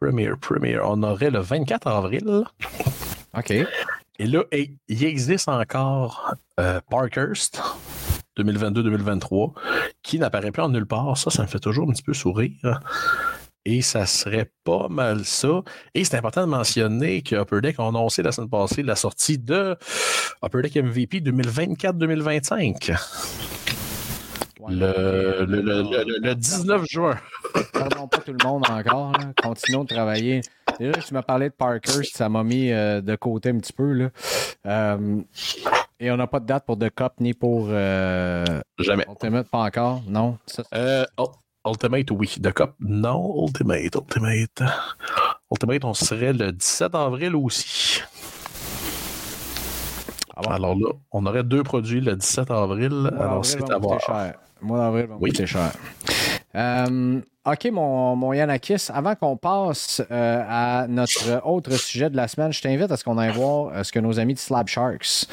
Premier, Premier. On aurait le 24 avril. OK. Et là, il existe encore euh, Parkhurst 2022-2023 qui n'apparaît plus en nulle part. Ça, ça me fait toujours un petit peu sourire. Et ça serait pas mal ça. Et c'est important de mentionner que Upper Deck a annoncé la semaine passée la sortie de Upper Deck MVP 2024-2025. Ouais, Le, le, le- le- le 19 juin. Pardon pas tout le monde encore. là. Continuons de travailler. Déjà tu m'as parlé de Parker, ça m'a mis euh, de côté un petit peu. Là. Euh, et on n'a pas de date pour The Cup ni pour euh, Jamais. Ultimate, pas encore, non? Ça, Euh, Ultimate, oui. The Cup, non. Ultimate, Ultimate. Ultimate, on serait le 17 avril aussi. Ah bon? Alors là, on aurait deux produits le 17 avril. Alors, c'est à voir. cher. Le mois d'avril va Oui. coûter cher. Euh, OK, mon, mon Yanakis, avant qu'on passe euh, à notre autre sujet de la semaine, je t'invite à ce qu'on aille voir euh, ce que nos amis de Slab Sharks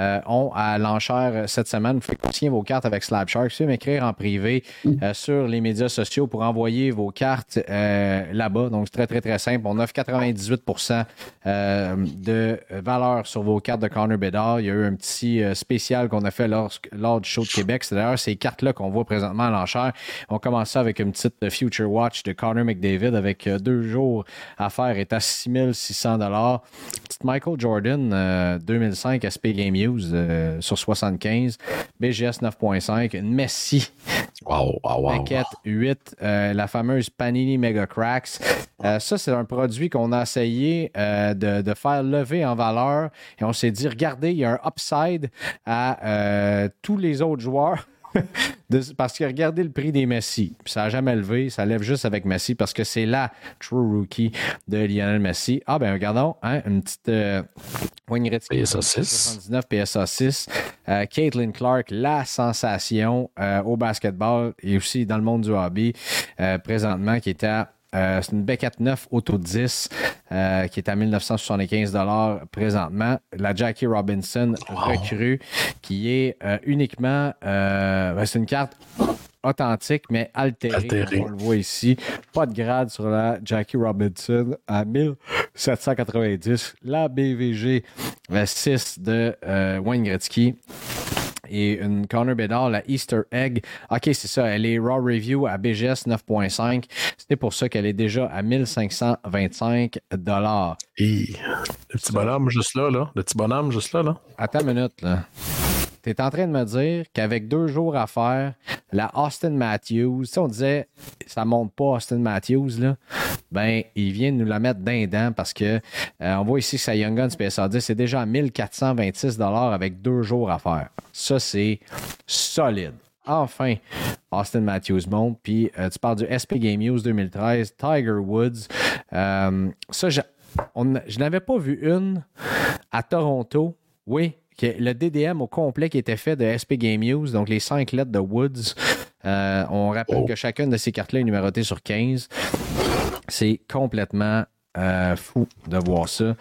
euh, ont à l'enchère cette semaine. Vous pouvez continuer vos cartes avec Slab Sharks. Vous pouvez m'écrire en privé sur les médias sociaux pour envoyer vos cartes là-bas. Donc, c'est très, très, très simple. On offre 98% euh, de valeur sur vos cartes de Corner Bedard. Il y a eu un petit spécial qu'on a fait lors, lors du show de Québec. C'est d'ailleurs ces cartes-là qu'on voit présentement à l'enchère. On commence ça avec une petite euh, Future Watch de Connor McDavid avec euh, deux jours à faire est à 6600 Petite Michael Jordan euh, 2005 SP Game Use euh, sur 75. BGS 9.5. Une Messi Wow, wow, wow. Paquette 8, euh, la fameuse Panini Mega Cracks. Ça, c'est un produit qu'on a essayé de, de faire lever en valeur et on s'est dit, regardez, il y a un upside à tous les autres joueurs. De- parce que regardez le prix des Messi. Ça n'a jamais levé. Ça lève juste avec Messi parce que c'est la true rookie de Lionel Messi. Ah, ben regardons, hein, une petite euh, Wayne Gretzky. PSA 6. 79 PSA 6. Euh, Caitlin Clark, la sensation euh, au basketball et aussi dans le monde du hobby euh, présentement, qui est à euh, c'est une Beckett 9 Auto 10 euh, qui est à 1975 présentement. La Jackie Robinson recrue qui est euh, uniquement ben, c'est une carte authentique mais altérée. On le voit ici. Pas de grade sur la Jackie Robinson à 1790. La BVG 6 de Wayne Gretzky et une Connor Bedard, la Easter Egg. OK, c'est ça. Elle est Raw Review à BGS 9.5. C'était pour ça qu'elle est déjà à 1525 Et le petit bonhomme juste là, là. Le petit bonhomme juste là, là. Attends une minute, là. Tu es en train de me dire qu'avec deux jours à faire, la Austin Matthews, sais, on disait, ça monte pas Austin Matthews, là. Ben, il vient de nous la mettre d'un parce que euh, on voit ici que sa Young Guns PSA 10, c'est déjà à 1426 avec deux jours à faire. Ça, c'est solide. Enfin, Austin Matthews monte. Puis euh, tu parles du SP Game News 2013, Tiger Woods. Euh, ça, je n'avais pas vu une à Toronto. Oui, que le DDM au complet qui était fait de SP Game News, donc les cinq lettres de Woods. Euh, on rappelle Oh. que chacune de ces cartes-là est numérotée sur 15. C'est complètement euh, fou de voir ça.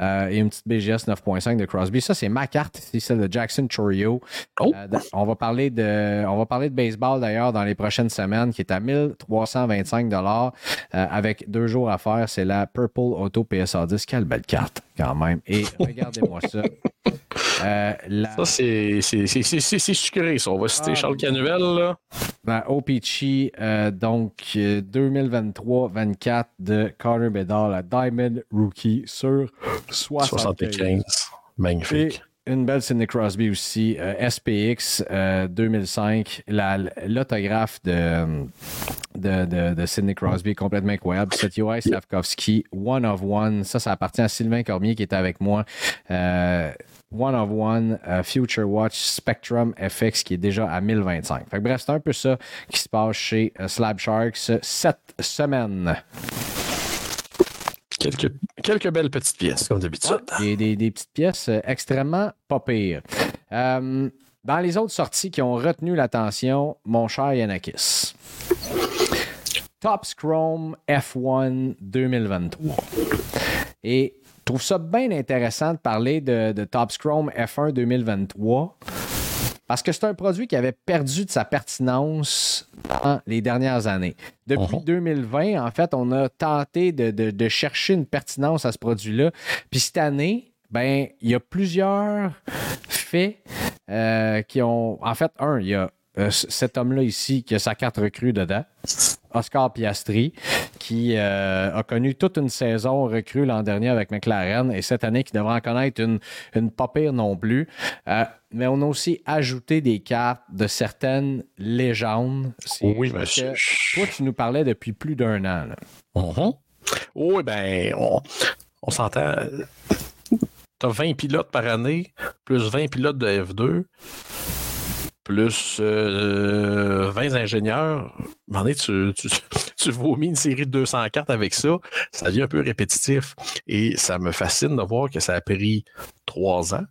Euh, et une petite BGS 9.5 de Crosby. Ça, c'est ma carte, c'est celle de Jackson Chorio. Oh. Euh, on, va parler de, on va parler de baseball d'ailleurs dans les prochaines semaines, qui est à 1325 euh, avec deux jours à faire. C'est la Purple Auto PSA 10. Quelle belle carte, quand même. Et regardez-moi ça. Euh, la, Ça, c'est sucré, ça. On va citer Ah, Charles. Canuel, là. la OPC, euh, donc euh, 2023-24 de Carter Bedard, la Diamond Rookie sur 75. 75. Magnifique. Et une belle Sidney Crosby aussi, euh, SPX euh, 2005. La- L'autographe de, de, de, de Sidney Crosby est complètement incroyable. C'est Yoann Slavkovski, One of One. Ça, ça appartient à Sylvain Cormier qui est avec moi. Euh, One of One, Future Watch, Spectrum FX qui est déjà à 1025. Fait que bref, c'est un peu ça qui se passe chez euh, Slab Sharks cette semaine. Quelques, quelques belles petites pièces, comme d'habitude. Des, des- des petites pièces euh, extrêmement pas pires. Euh, dans les autres sorties qui ont retenu l'attention, mon cher Yanakis. Topps Chrome F1 2023. Et je trouve ça bien intéressant de parler de, de Topps Chrome F1 2023 parce que c'est un produit qui avait perdu de sa pertinence dans les dernières années. Depuis Mhm. 2020, en fait, on a tenté de, de- de chercher une pertinence à ce produit-là. Puis cette année, ben, il y a plusieurs faits euh, qui ont. En fait, un, il y a euh, cet homme-là ici qui a sa carte recrue dedans. Oscar Piastri, qui euh, a connu toute une saison recrue l'an dernier avec McLaren et cette année qui devrait en connaître une, une pas pire non plus. Euh, mais on a aussi ajouté des cartes de certaines légendes. Oui, que Toi, tu nous parlais depuis plus d'un an. Mhm. Oui, ben, on, on s'entend. Tu as 20 pilotes par année, plus 20 pilotes de F2, plus euh, 20 ingénieurs. À tu, tu, tu vomis une série de 204 avec ça, ça devient un peu répétitif. Et ça me fascine de voir que ça a pris trois ans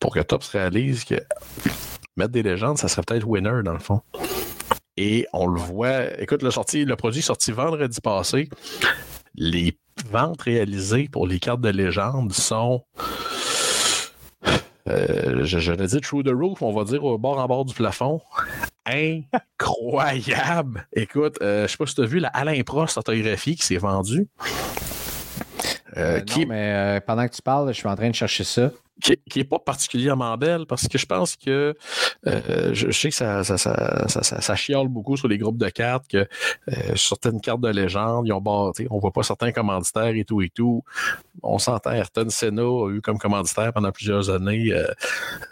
pour que Tops réalise que mettre des légendes, ça serait peut-être winner dans le fond. Et on le voit. Écoute, le, le produit sorti vendredi passé. Les ventes réalisées pour les cartes de légende sont. Euh, je, je le dis through the roof, on va dire au bord en bord du plafond. Incroyable! Écoute, euh, je sais pas si tu as vu la Alain Prost autographie qui s'est vendue. Euh, non, qui... mais euh, pendant que tu parles, je suis en train de chercher ça qui n'est pas particulièrement belle parce que je pense que euh, je, sais que ça ça, ça, ça, chiale beaucoup sur les groupes de cartes que euh, certaines cartes de légende, ils ont bâti, on voit pas certains commanditaires et tout et tout. On s'entend, Ayrton Senna a eu comme commanditaire pendant plusieurs années euh,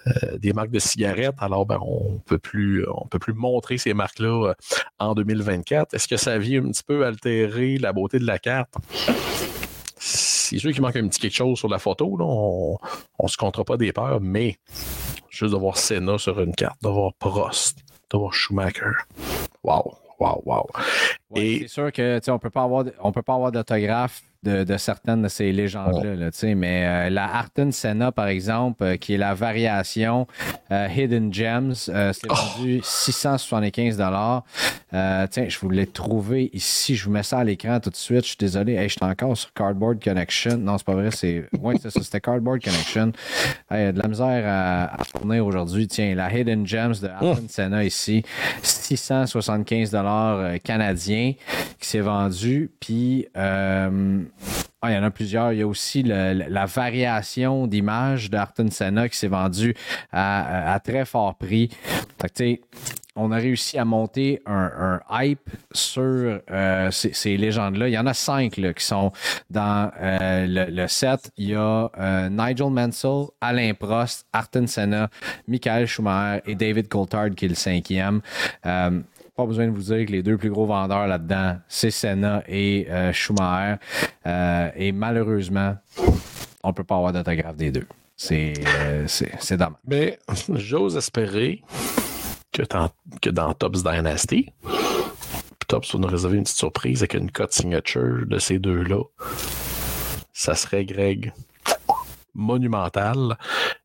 euh des marques de cigarettes, alors ben, on peut plus on peut plus montrer ces marques-là euh, en 2024. Est-ce que ça vient un petit peu altérer la beauté de la carte? C'est sûr qu'il manque un petit quelque chose sur la photo. Là. On ne se comptera pas des peurs, mais juste de voir Senna sur une carte, de voir Prost, de voir Schumacher. Wow, wow, wow. Ouais, c'est sûr que on peut pas avoir on peut pas avoir d'autographe de, de, certaines de ces légendes-là. Là, mais euh, la Arton Senna, par exemple, euh, qui est la variation euh, Hidden Gems, c'est oh. vendu 675 dollars. tiens, je voulais trouver ici. Je vous mets ça à l'écran tout de suite. Je suis désolé. Hey, je suis encore sur Cardboard Connection. Non, c'est pas vrai. C'est ça. C'était Cardboard Connection. Hey, de la misère à, à tourner aujourd'hui. Tiens, la Hidden Gems de Arton Senna ici, 675 dollars canadiens qui s'est vendu. Puis ah, il y en a plusieurs. Il y a aussi la variation d'image d'Arton Senna qui s'est vendue à, très fort prix. On a réussi à monter un, hype sur euh, ces, légendes-là. Il y en a cinq là, qui sont dans euh, le, set. Il y a euh, Nigel Mansell, Alain Prost, Arton Senna, Michael Schumacher et David Coulthard qui est le cinquième. Pas besoin de vous dire que les deux plus gros vendeurs là-dedans, c'est Senna et euh, Schumacher. Euh, et malheureusement, on ne peut pas avoir d'autographe des deux. C'est euh, dommage. Mais j'ose espérer que, que dans Tops Dynasty, Tops va nous réserver une petite surprise avec une code signature de ces deux-là. Ça serait Greg monumental.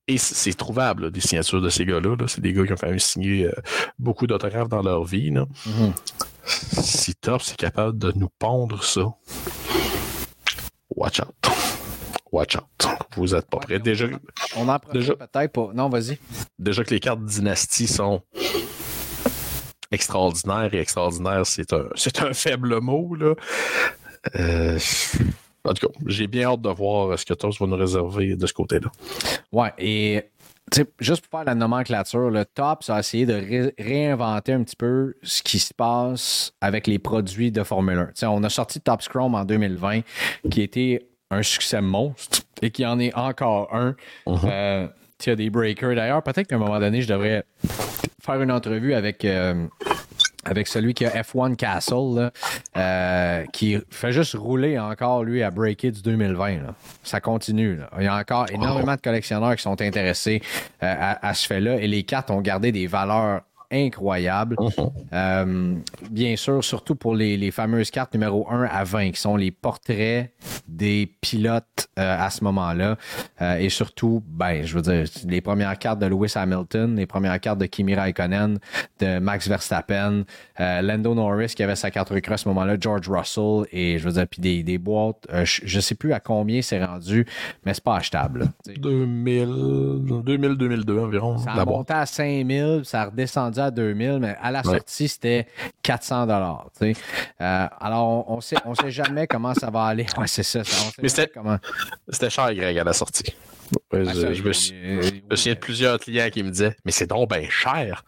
Et c'est trouvable, des signatures de ces gars-là. c'est des gars qui ont quand même signé euh, beaucoup d'autographes dans leur vie. Mm-hmm. Si Top c'est capable de nous pondre ça, watch out. Watch out. Vous êtes pas prêts. Déjà, on en déjà peut-être pas. Non, vas-y. Déjà que les cartes dynastie sont extraordinaires et extraordinaires, c'est un, c'est un faible mot. Là. Euh, en tout cas, j'ai bien hâte de voir ce que TOPS va nous réserver de ce côté-là. Ouais, et juste pour faire la nomenclature, le TOPS a essayé de réinventer un petit peu ce qui se passe avec les produits de Formule 1. on a sorti TOPS Chrome en 2020 qui était un succès monstre et qui en est encore un. Euh, il y a des breakers. D'ailleurs, peut-être qu'à un moment donné, je devrais faire une entrevue avec. Euh, avec celui qui a F1 Castle, euh, qui fait juste rouler encore, lui, à breaker du 2020. Ça continue. Il y a encore énormément de collectionneurs qui sont intéressés euh, à, à, ce fait-là et les cartes ont gardé des valeurs incroyable. Mhm. Euh, bien sûr, surtout pour les, les, fameuses cartes numéro 1 à 20, qui sont les portraits des pilotes euh, à ce moment-là. Euh, et surtout, ben, je veux dire, les premières cartes de Lewis Hamilton, les premières cartes de Kimi Raikkonen, de Max Verstappen, Lando Norris qui avait sa carte recrue à ce moment-là, George Russell, et je veux dire, puis des, des boîtes, je, ne sais plus à combien c'est rendu, mais c'est pas achetable. 2000, 2000-2002 environ. Ça a monté à 5000, ça a redescendu à 2000, mais à la sortie, c'était 400 dollars. Euh, alors, on ne sait, on sait jamais comment ça va aller. Ouais, c'est ça. mais c'était comment... C'était cher, Greg, à la sortie. je, ah, je, me suis, de plusieurs clients qui me disaient Mais c'est donc bien cher.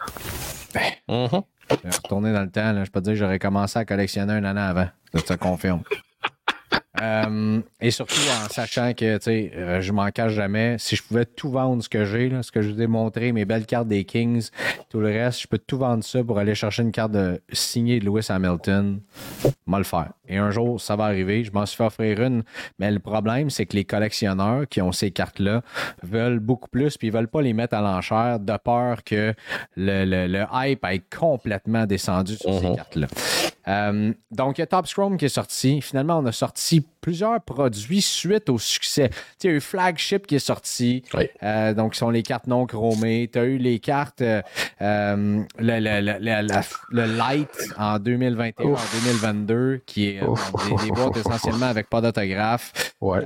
Ben, mm Retourner dans le temps, là, je peux te dire que j'aurais commencé à collectionner un an avant. Ça te confirme. Euh, et surtout en sachant que, tu sais, euh, je m'en cache jamais. Si je pouvais tout vendre ce que j'ai, là, ce que je vous ai montré, mes belles cartes des Kings, tout le reste, je peux tout vendre ça pour aller chercher une carte de, signée de Lewis Hamilton. Moi le faire. Et un jour, ça va arriver. Je m'en suis fait offrir une. Mais le problème, c'est que les collectionneurs qui ont ces cartes-là veulent beaucoup plus, puis ils veulent pas les mettre à l'enchère de peur que le, le- le hype ait complètement descendu sur ces cartes-là. Euh, donc, il y a Top Scrum qui est sorti. Finalement, on a sorti plusieurs produits suite au succès. Tu sais, il y a eu Flagship qui est sorti. Oui. Euh, donc, ce sont les cartes non chromées. Tu as eu les cartes, euh, le, le- le- le- Light en 2021, en 2022, qui est des, des boîtes essentiellement avec pas d'autographe. Ouais.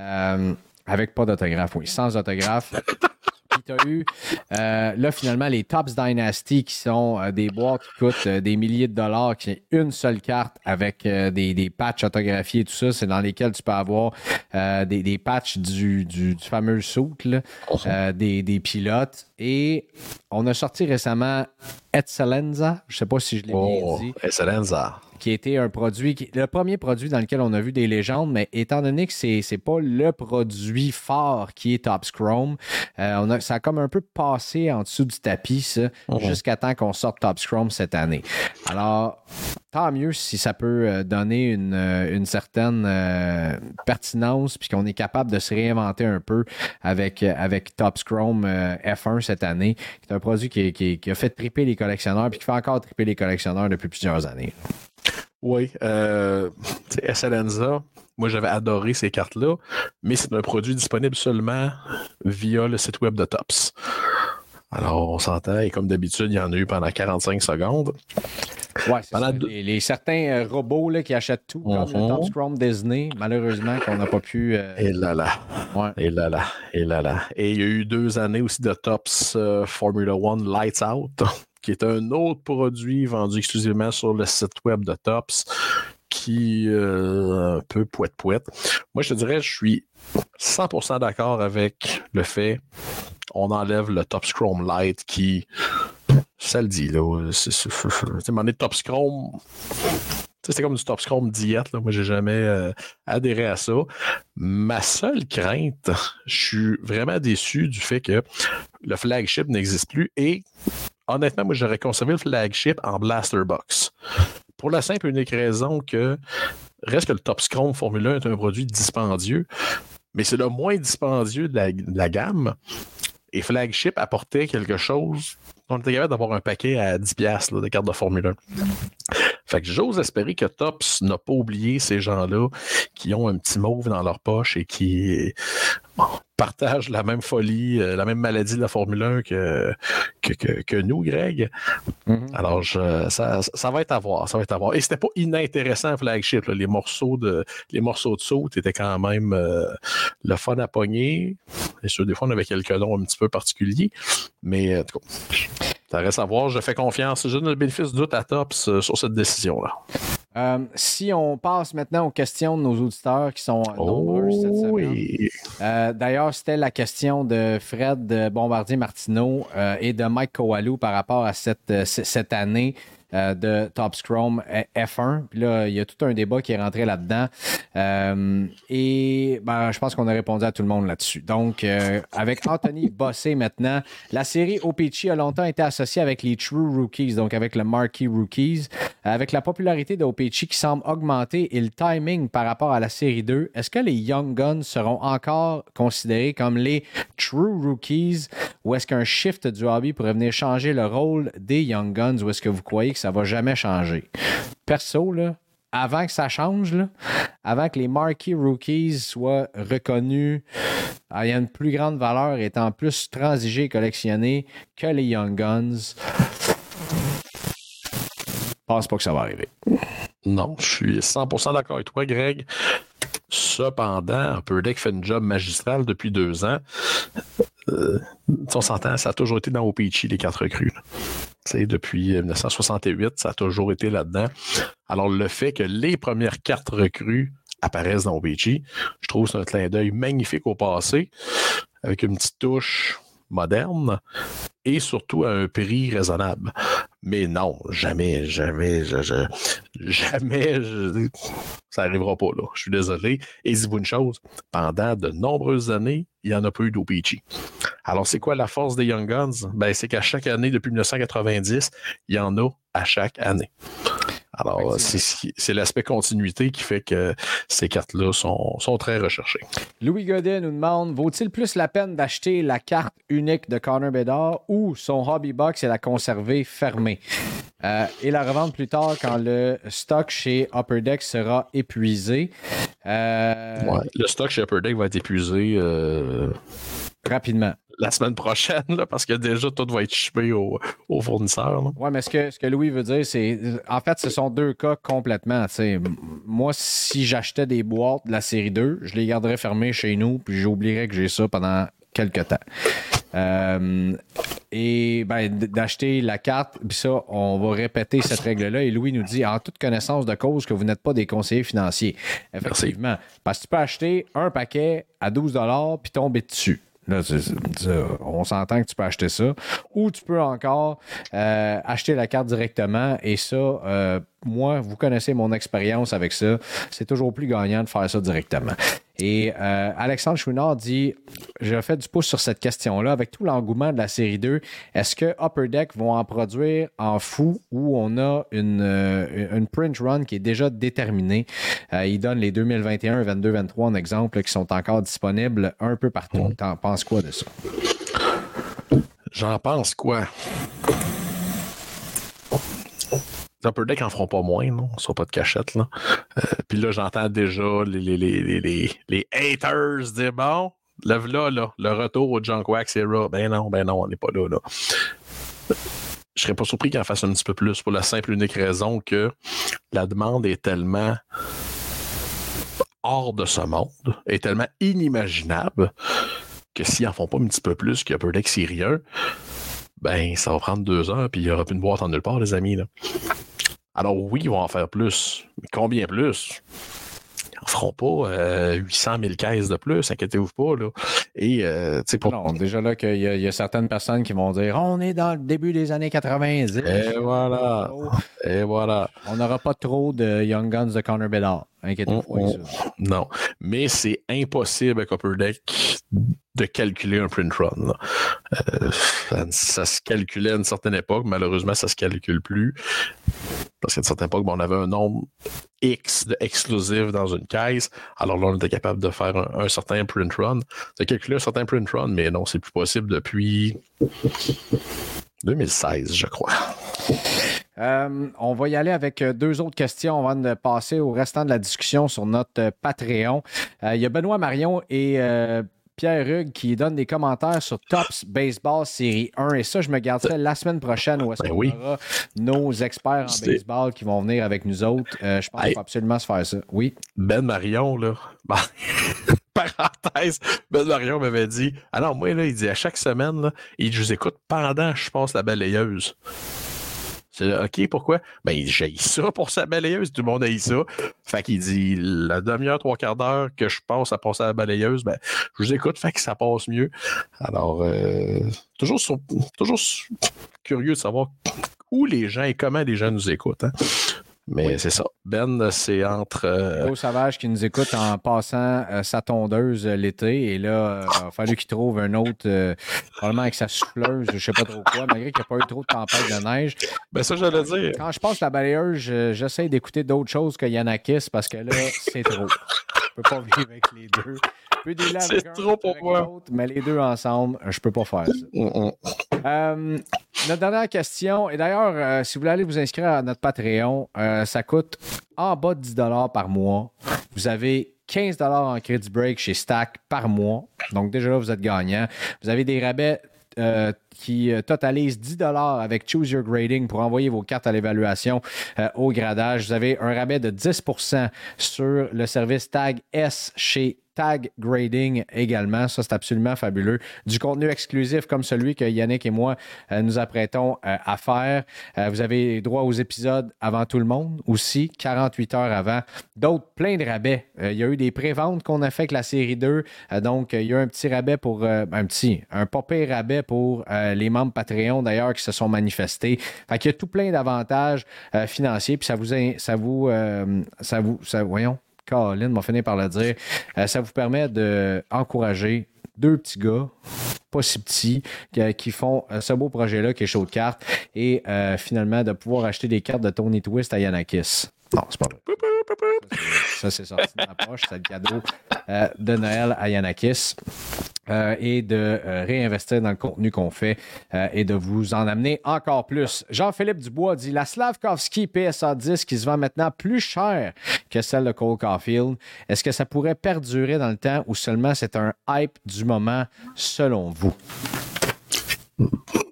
Avec pas d'autographe, oui, sans autographe. Puis tu as eu, euh, là, finalement, les Tops Dynasty qui sont euh, des boîtes qui coûtent euh, des milliers de dollars, qui est une seule carte avec des, des patchs autographiés et tout ça. C'est dans lesquels tu peux avoir des, des patchs du, du, du fameux suit, là, euh, des, des pilotes. Et on a sorti récemment Excellenza, je sais pas si je l'ai Oh, bien dit Excellenza. Qui était un produit, qui- le premier produit dans lequel on a vu des légendes, mais étant donné que c'est c'est pas le produit fort qui est Top Chrome, euh, on a, ça a comme un peu passé en dessous du tapis, ça, jusqu'à temps qu'on sorte Top Chrome cette année. Alors, tant mieux si ça peut euh, donner une, euh, une certaine euh, pertinence, puis qu'on est capable de se réinventer un peu avec, avec Top Chrome euh, F1 cette année, qui est un produit qui, qui- qui a fait triper les collectionneurs, puis qui fait encore triper les collectionneurs depuis plusieurs années. Oui. Euh, Excellenza, moi j'avais adoré ces cartes-là, mais c'est un produit disponible seulement via le site web de Tops. Alors, on s'entend, et comme d'habitude, il y en a eu pendant 45 secondes. Ouais, c'est Pendant ça. deux- Les, les certains euh, robots là, qui achètent tout, comme le Mhm. Top Scrum Disney, malheureusement, qu'on n'a pas pu. euh, Et là là, ouais. et là là, et là là. Et il y a eu deux années aussi de Tops euh, Formula One Lights Out, qui est un autre produit vendu exclusivement sur le site web de Tops, qui euh, un peu poète poète. Moi, je te dirais, je suis 100% d'accord avec le fait on enlève le Top Chrome Light qui ça le dit là c'est c'est- c'est- c'est- tu sais, m'en est Top Chrome c'est comme du Top Chrome diète là. moi j'ai jamais euh, adhéré à ça ma seule crainte je suis vraiment déçu du fait que le flagship n'existe plus et honnêtement moi j'aurais conservé le flagship en blaster box pour la simple et unique raison que reste que le Top Chrome Formula 1 est un produit dispendieux mais c'est le moins dispendieux de la, gamme. Et Flagship apportait quelque chose. On était capable d'avoir un paquet à 10$ piastres, là, de cartes de Formule 1. Fait que j'ose espérer que Tops n'a pas oublié ces gens-là qui ont un petit mauve dans leur poche et qui bon, partagent la même folie, euh, la même maladie de la Formule 1 que, que, que- que nous, Greg. Mhm. Alors, je- ça, ça va être à voir. Ça va être à voir. Et c'était pas inintéressant, Flagship. là. Les morceaux de les morceaux de saut étaient quand même euh, le fun à pogner. Et sûr, des fois, on avait quelques noms un petit peu particuliers. Mais en tout cas, ça reste à voir. Je fais confiance. Je donne le bénéfice du doute à Tops euh, sur cette décision-là. Euh, si on passe maintenant aux questions de nos auditeurs qui sont euh, nombreuses cette semaine. Oh oui. Euh, D'ailleurs, c'était la question de Fred de Bombardier-Martineau euh, et de Mike Kowalou par rapport à cette, cette année euh, de Top Scrum euh, F1. Puis là, il y a tout un débat qui est rentré là-dedans. Euh, et ben, je pense qu'on a répondu à tout le monde là-dessus. Donc, euh, avec Anthony Bossé maintenant, la série OPC a longtemps été associée avec les True Rookies, donc avec le Marquee Rookies. Avec la popularité de OPC qui semble augmenter et le timing par rapport à la série 2, est-ce que les Young Guns seront encore considérés comme les True Rookies ou est-ce qu'un shift du hobby pourrait venir changer le rôle des Young Guns ou est-ce que vous croyez que ça va jamais changer? Perso, avant que ça change, là, avant que les marquee rookies soient reconnus ah, ayant une plus grande valeur, étant plus transigés et collectionnés que les Young Guns, je pense pas que ça va arriver. Non, je suis 100% d'accord avec toi, Greg. Cependant, Upper Deck fait une job magistral depuis deux ans. Euh, on ça a toujours été dans OPC, les quatre recrues. Depuis 1968, ça a toujours été là-dedans. Alors, le fait que les premières cartes recrues apparaissent dans OPC, je trouve que c'est un clin d'œil magnifique au passé, avec une petite touche moderne et surtout à un prix raisonnable. Mais non, jamais, jamais, jamais, ça n'arrivera pas, là. Je suis désolé. Et dis-vous une chose, pendant de nombreuses années, il n'y en a pas eu d'OPG. Alors, c'est quoi la force des Young Guns? Ben, c'est qu'à chaque année, depuis 1990, il y en a à chaque année. Alors, c'est c'est l'aspect continuité qui fait que ces cartes-là sont, sont très recherchées. Louis Godet nous demande vaut-il plus la peine d'acheter la carte unique de Connor Bedard ou son hobby box et la conserver fermée? Euh, et la revendre plus tard quand le stock chez Upper Deck sera épuisé Euh, Ouais. Le stock chez Upper Deck va être épuisé euh, rapidement. La semaine prochaine, là, parce que déjà, tout va être aux au fournisseurs. là. Oui, mais ce que, ce que Louis veut dire, c'est. En fait, ce sont deux cas complètement. tu sais. M- Moi, si j'achetais des boîtes de la série 2, je les garderais fermées chez nous, puis j'oublierais que j'ai ça pendant quelques temps. Euh, et ben, d'acheter la carte, puis ça, on va répéter cette règle-là. Et Louis nous dit en toute connaissance de cause que vous n'êtes pas des conseillers financiers. Effectivement. Parce que tu peux acheter un paquet à 12 puis tomber dessus. On s'entend que tu peux acheter ça. Ou tu peux encore euh, acheter la carte directement. Et ça, euh, moi, vous connaissez mon expérience avec ça. C'est toujours plus gagnant de faire ça directement. Et euh, Alexandre Chouinard dit Je fais du pouce sur cette question-là. Avec tout l'engouement de la série 2, est-ce que Upper Deck vont en produire en fou ou on a une, euh, une print run qui est déjà déterminée? Euh, Il donne les 2021, 22, 23 en exemple là, qui sont encore disponibles un peu partout. T'en penses quoi de ça? J'en pense quoi? Upper Deck en feront pas moins, non? Sur pas de cachette, là. Euh, Puis là, j'entends déjà les, les, les, les, les, haters dire bon, le là, là, le retour au Junk Wax Era. Ben non, ben non, on n'est pas là, là. Je serais pas surpris qu'il en fasse un petit peu plus pour la simple et unique raison que la demande est tellement hors de ce monde, est tellement inimaginable que s'ils en font pas un petit peu plus qu'il y a peu d'ex-syrien, ben ça va prendre deux heures puis il n'y aura plus de boîte en nulle part, les amis. Là. Alors oui, ils vont en faire plus. Mais combien plus? Ils en feront pas euh, 800 000 caisses de plus, inquiétez-vous pas. Là. Et euh, pour. Non, déjà là qu'il y, a- il y a certaines personnes qui vont dire on est dans le début des années 90. Et voilà. Et voilà. On n'aura pas trop de Young Guns de Connor Bedard. Inquiétez-vous pas. On- on- ça. Non. Mais c'est impossible avec Upper Deck de calculer un print run. Euh, ça, ça se calculait à une certaine époque. Malheureusement, ça se calcule plus. Parce qu'à une certaine époque, ben, on avait un nombre X de exclusifs dans une caisse. Alors là, on était capable de faire un, certain print run. De calculer un certain print run, mais non, c'est plus possible depuis 2016, je crois. Euh, on va y aller avec euh, deux autres questions avant de passer au restant de la discussion sur notre euh, Patreon. Il y a Benoît Marion et Pierre Hugues qui donnent des commentaires sur Tops Baseball Série 1. Et ça, je me garde ça la semaine prochaine où est-ce Ben qu'on oui. aura nos experts en baseball qui vont venir avec nous autres. Euh, je pense Hey. qu'il faut absolument se faire ça. Oui. Ben Marion, là. ben, parenthèse, Ben Marion m'avait dit Ah non, moi, là, il dit à chaque semaine, là, il je vous écoute pendant que je passe la balayeuse. C'est OK, pourquoi? Ben, il dit, j'ai ça pour sa balayeuse, tout le monde a ça. Fait qu'il dit, la demi-heure, trois quarts d'heure que je passe à passer à la balayeuse, ben, je vous écoute, fait que ça passe mieux. Alors, euh, toujours, toujours curieux de savoir où les gens et comment les gens nous écoutent. hein. Mais c'est ça. Ben, c'est entre. euh, Gros Sauvage qui nous écoute en passant euh, sa tondeuse euh, l'été. Et là, euh, il a fallu qu'il trouve un autre, probablement avec sa souffleuse, je sais pas trop quoi, malgré qu'il n'y a pas eu trop de tempête de neige. Ben, ça, j'allais dire. Quand je passe la balayeuse, je- j'essaie d'écouter d'autres choses que Yanakis parce que là, c'est trop. Je peux pas vivre avec les deux. Je peux avec C'est trop pour moi. Mais les deux ensemble, je peux pas faire ça. Mm, mm. Euh, notre dernière question, et d'ailleurs, euh, si vous voulez aller vous inscrire à notre Patreon, euh, ça coûte en bas de 10 par mois. Vous avez 15 en credit break chez Stack par mois. Donc déjà là, vous êtes gagnant. Vous avez des rabais euh, qui euh, totalisent 10 avec Choose Your Grading pour envoyer vos cartes à l'évaluation euh, au gradage. Vous avez un rabais de 10% sur le service Tag S chez tag grading également. Ça, c'est absolument fabuleux. Du contenu exclusif comme celui que Yannick et moi euh, nous apprêtons à faire. Vous avez droit aux épisodes avant tout le monde aussi, 48 heures avant. D'autres, plein de rabais. il y a eu des préventes qu'on a fait avec la série 2. donc, il y a eu un petit rabais pour, un petit, un pas rabais pour les membres Patreon d'ailleurs qui se sont manifestés. Fait qu'il y a tout plein d'avantages financiers. Puis ça vous, ça vous, ça vous, ça, voyons, Colin m'a fini par le dire. Euh, ça vous permet d'encourager deux petits gars, pas si petits, qui, font euh, ce beau projet-là qui est chaud de cartes et euh, finalement de pouvoir acheter des cartes de Tony Twist à Yanakis. Non, c'est pas vrai. Ça, c'est sorti de ma poche. C'est le cadeau de Noël à Yanakis. Euh, et de euh, réinvestir dans le contenu qu'on fait euh, et de vous en amener encore plus. Jean-Philippe Dubois dit La Slavkovski PSA 10 qui se vend maintenant plus cher que celle de Cole Caulfield. Est-ce que ça pourrait perdurer dans le temps ou seulement c'est un hype du moment selon vous?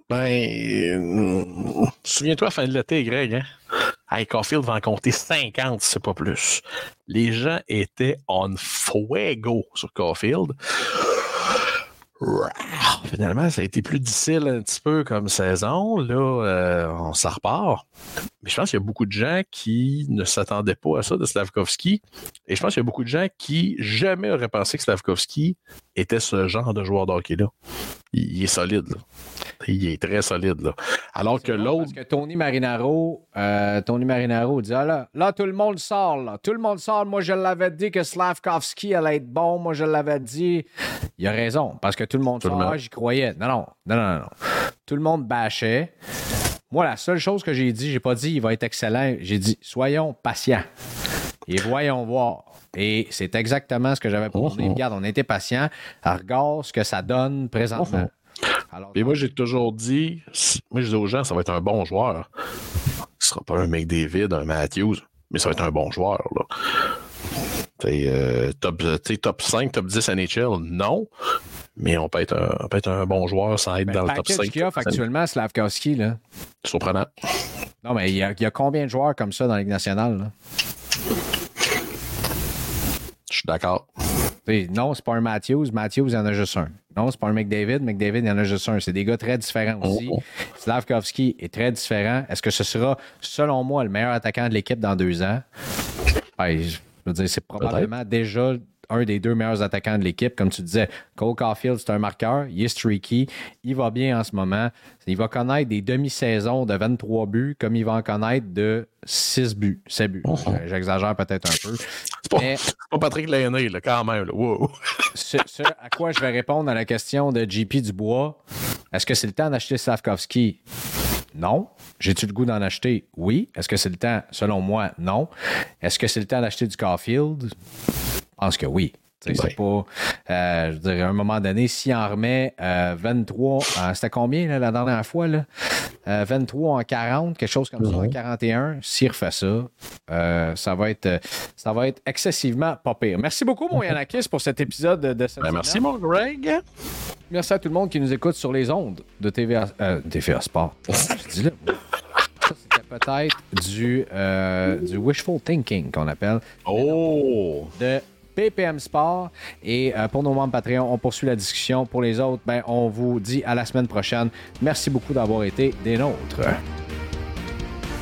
Ben, souviens-toi, fin de l'été, Greg, hein? Hey, Caulfield va en compter 50, c'est pas plus. Les gens étaient on fuego sur Caulfield. Finalement, ça a été plus difficile un petit peu comme saison. Là, euh, on s'en repart. Mais je pense qu'il y a beaucoup de gens qui ne s'attendaient pas à ça de Slavkovski. Et je pense qu'il y a beaucoup de gens qui jamais auraient pensé que Slavkovski était ce genre de joueur d'hockey-là. Il, est solide. Là. Il est très solide. Là. Alors que l'autre. Parce que Tony Marinaro, euh, Tony Marinaro dit ah là, là, tout le monde sort. Là. Tout le monde sort. Moi, je l'avais dit que Slavkovski allait être bon. Moi, je l'avais dit. Il a raison. Parce que tout le monde sort. Ah, j'y croyais. Non, non, non, non, non. Tout le monde bâchait. Moi, la seule chose que j'ai dit, j'ai pas dit il va être excellent. J'ai dit soyons patients et voyons voir. Et c'est exactement ce que j'avais proposé. Oh, Regarde, on était patient. Regarde ce que ça donne présentement. Et moi, j'ai toujours dit, moi, je dis aux gens, ça va être un bon joueur. Ce sera pas un McDavid, un Matthews, mais ça va être un bon joueur. Là. Euh, top, top 5, top 10 NHL, non. Mais on peut être un, peut être un bon joueur sans être ben, dans le top 5. qu'il offre actuellement Slavkowski, là. Surprenant. Non, mais il y, a, il y, a, combien de joueurs comme ça dans la Ligue nationale? Là? Je suis d'accord. Non, c'est pas un Matthews. Matthews, il y en a juste un. Non, c'est pas un McDavid. McDavid, il y en a juste un. C'est des gars très différents oh, aussi. Oh. Slavkovski est très différent. Est-ce que ce sera, selon moi, le meilleur attaquant de l'équipe dans deux ans? Ben, je veux dire, c'est probablement déjà un des deux meilleurs attaquants de l'équipe. Comme tu disais, Cole Caulfield, c'est un marqueur. Il est streaky. Il va bien en ce moment. Il va connaître des demi-saisons de 23 buts comme il va en connaître de 6 buts, 7 buts. Oh. J'exagère peut-être un peu. C'est pas, pas, Patrick Lainé, là, quand même. Wow. Ce, à quoi je vais répondre à la question de JP Dubois, est-ce que c'est le temps d'acheter Slavkovski? Non. J'ai-tu le goût d'en acheter? Oui. Est-ce que c'est le temps? Selon moi, non. Est-ce que c'est le temps d'acheter du Caulfield? Pense que oui. C'est pas. Euh, je dirais, à un moment donné, s'il en remet 23, euh, euh, c'était combien la dernière fois? Là? 23 en 40, quelque chose comme ça, en 41. S'il refait ça, ça, va être, ça va être excessivement pas pire. Merci beaucoup, mon Yanakis, pour cet épisode de cette ben, Merci, mon Greg. Merci à tout le monde qui nous écoute sur les ondes de TVA, TVA Sport. je dis là. c'était peut-être du, du wishful thinking qu'on appelle. Oh! De PPM Sport. Et euh, pour nos membres Patreon, on poursuit la discussion. Pour les autres, ben, on vous dit à la semaine prochaine. Merci beaucoup d'avoir été des nôtres.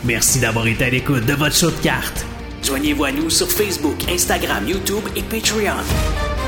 Merci d'avoir été à l'écoute de votre show de cartes. Joignez-vous à nous sur Facebook, Instagram, YouTube et Patreon.